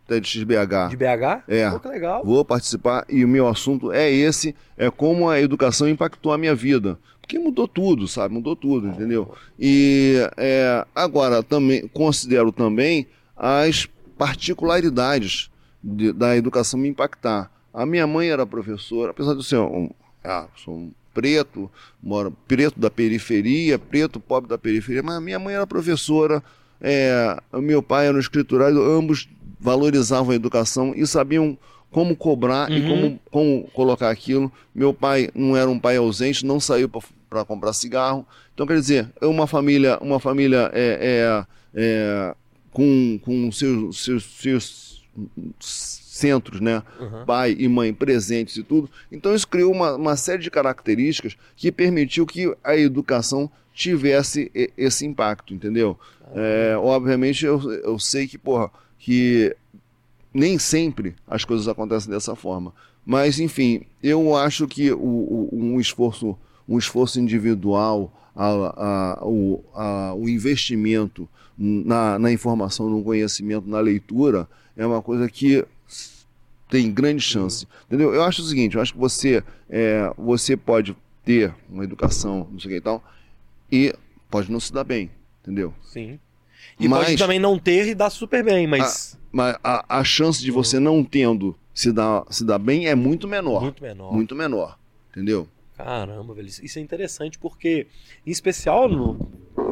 TEDx BH. De BH? É. Pô, legal. Vou participar e o meu assunto é esse, é como a educação impactou a minha vida. Porque mudou tudo, sabe? Mudou tudo, entendeu? E é, agora também considero também as particularidades de- da educação me impactar. A minha mãe era professora, apesar de eu ser um, ah, sou um preto, moro preto da periferia, preto pobre da periferia, mas minha mãe era professora, é, meu pai era um escriturário, ambos valorizavam a educação e sabiam como cobrar e Uhum. como, como colocar aquilo. Meu pai não era um pai ausente, não saiu para comprar cigarro. Então, quer dizer, é uma família, uma família é, é, é, com, com seus, seus, seus centros, né? Uhum. pai e mãe presentes e tudo. Então isso criou uma, uma série de características que permitiu que a educação tivesse esse impacto, entendeu? É, obviamente eu, eu sei que, porra, que nem sempre as coisas acontecem dessa forma. Mas, enfim, eu acho que o, o- um esforço, um esforço individual, a, a- o, a- o investimento na, na informação, no conhecimento, na leitura, é uma coisa que tem grande chance. Entendeu? Eu acho o seguinte, eu acho que você, é, você pode ter uma educação, não sei o que e tal, e pode não se dar bem, entendeu? Sim. E Mas- pode também não ter e dar super bem, mas Mas a, a chance de você não tendo se dar, se dar bem é muito menor. muito menor. Muito menor. Entendeu? Caramba, velho. Isso é interessante porque, em especial no-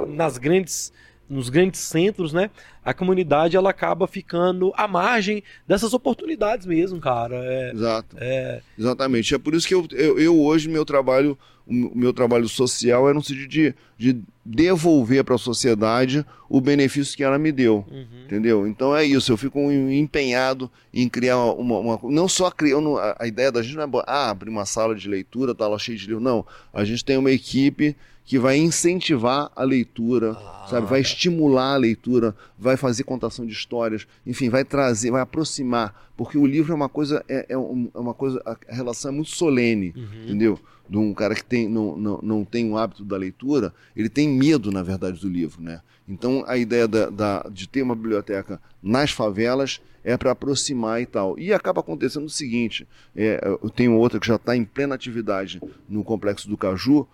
nas grandes, nos grandes centros, né? A comunidade ela acaba ficando à margem dessas oportunidades mesmo, cara. É, Exato. é, Exatamente. É por isso que eu, eu, eu hoje, meu trabalho, o meu trabalho social é no sentido de, de devolver para a sociedade o benefício que ela me deu. uhum. Entendeu? Então é isso, eu fico empenhado em criar uma. uma- não só criando. A, ideia da gente não é ah, abrir uma sala de leitura, tá lá cheia de livros. Não. A gente tem uma equipe que vai incentivar a leitura, Ah, sabe? Vai estimular a leitura, vai fazer contação de histórias, enfim, vai trazer, vai aproximar. Porque o livro é uma coisa, é, é é uma coisa, a relação é muito solene uhum. entendeu? De um cara que tem, não, não, não tem o hábito da leitura, ele tem medo, na verdade, do livro, né? Então, a ideia da, da- de ter uma biblioteca nas favelas é para aproximar e tal. E acaba acontecendo o seguinte, é, eu tenho outra que já está em plena atividade no Complexo do Caju,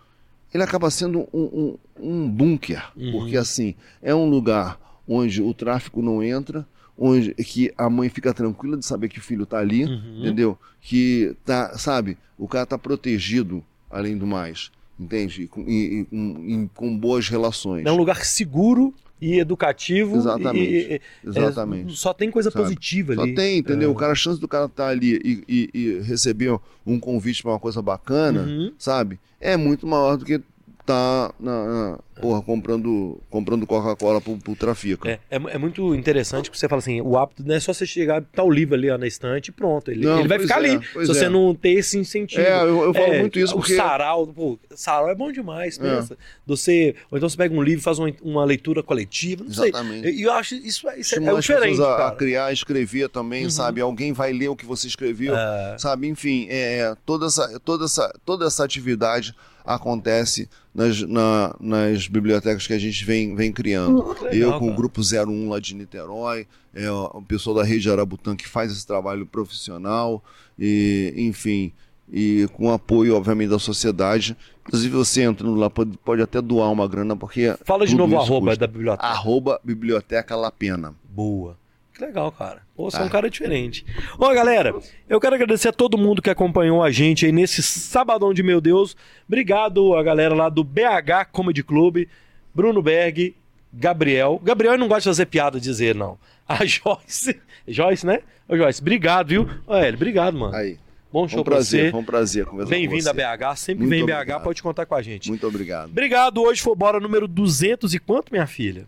ele acaba sendo um, um, um bunker, Uhum. porque assim, é um lugar onde o tráfico não entra, onde que a mãe fica tranquila de saber que o filho está ali, Uhum. entendeu? Que tá, sabe, o cara tá protegido além do mais, entende? E com, e- e com- boas relações. É um lugar seguro e educativo. Exatamente. e- é, Exatamente. só tem coisa Sabe? positiva Só ali. tem, entendeu? É. O cara, a chance do cara estar ali e, e- e receber um convite para uma coisa bacana, Uhum. sabe? É muito maior do que tá na, na- porra, comprando, comprando Coca-Cola pro, pro trafico. É, é, é muito interessante que você fala assim, o hábito não é só você chegar, tá o livro ali ó, na estante e pronto. Ele, Não, ele vai ficar é, ali, se você é. não ter esse incentivo. É, eu, eu falo É, muito isso o porque... sarau, pô, sarau é bom demais, É. pensa. Você, ou então você pega um livro e faz uma, uma leitura coletiva, não Exatamente. sei. E eu acho isso, é- isso é, é diferente, a, a criar, escrever também, Uhum. sabe? Alguém vai ler o que você escreveu, É. sabe? Enfim, é, toda, essa, toda, essa, toda essa atividade acontece nas, na- nas bibliotecas que a gente vem, vem criando. Que legal, Eu com o. Grupo 01 lá de Niterói, é, o pessoal da Rede Arabutã que faz esse trabalho profissional, e, enfim, e com apoio, obviamente, da sociedade. Inclusive, você entrando lá pode, pode até doar uma grana, porque. Fala de novo o arroba custa. da biblioteca. Arroba Biblioteca La Pena. Boa. Que legal, cara. Pô, você é um cara diferente. Ó, galera, eu quero agradecer a todo mundo que acompanhou a gente aí nesse sabadão de meu Deus. Obrigado a galera lá do BH Comedy Club, Bruno Berg, Gabriel. Gabriel não gosta de fazer piada dizer, não. A Joyce. Joyce, né? Ô, Joyce, obrigado, viu? Ô, Hélio, obrigado, mano. Aí. Bom Foi show um pra prazer, você. foi um prazer Bem-vindo você. a BH. Sempre Muito vem em BH, obrigado. pode contar com a gente. Muito obrigado. Obrigado. Hoje foi o Bora número 200 e quanto, minha filha?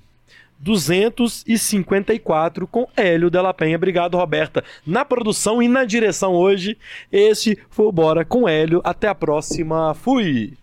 254 com Hélio Della Penha. Obrigado, Roberta. Na produção e na direção hoje, este foi o Bora com Hélio. Até a próxima. Fui!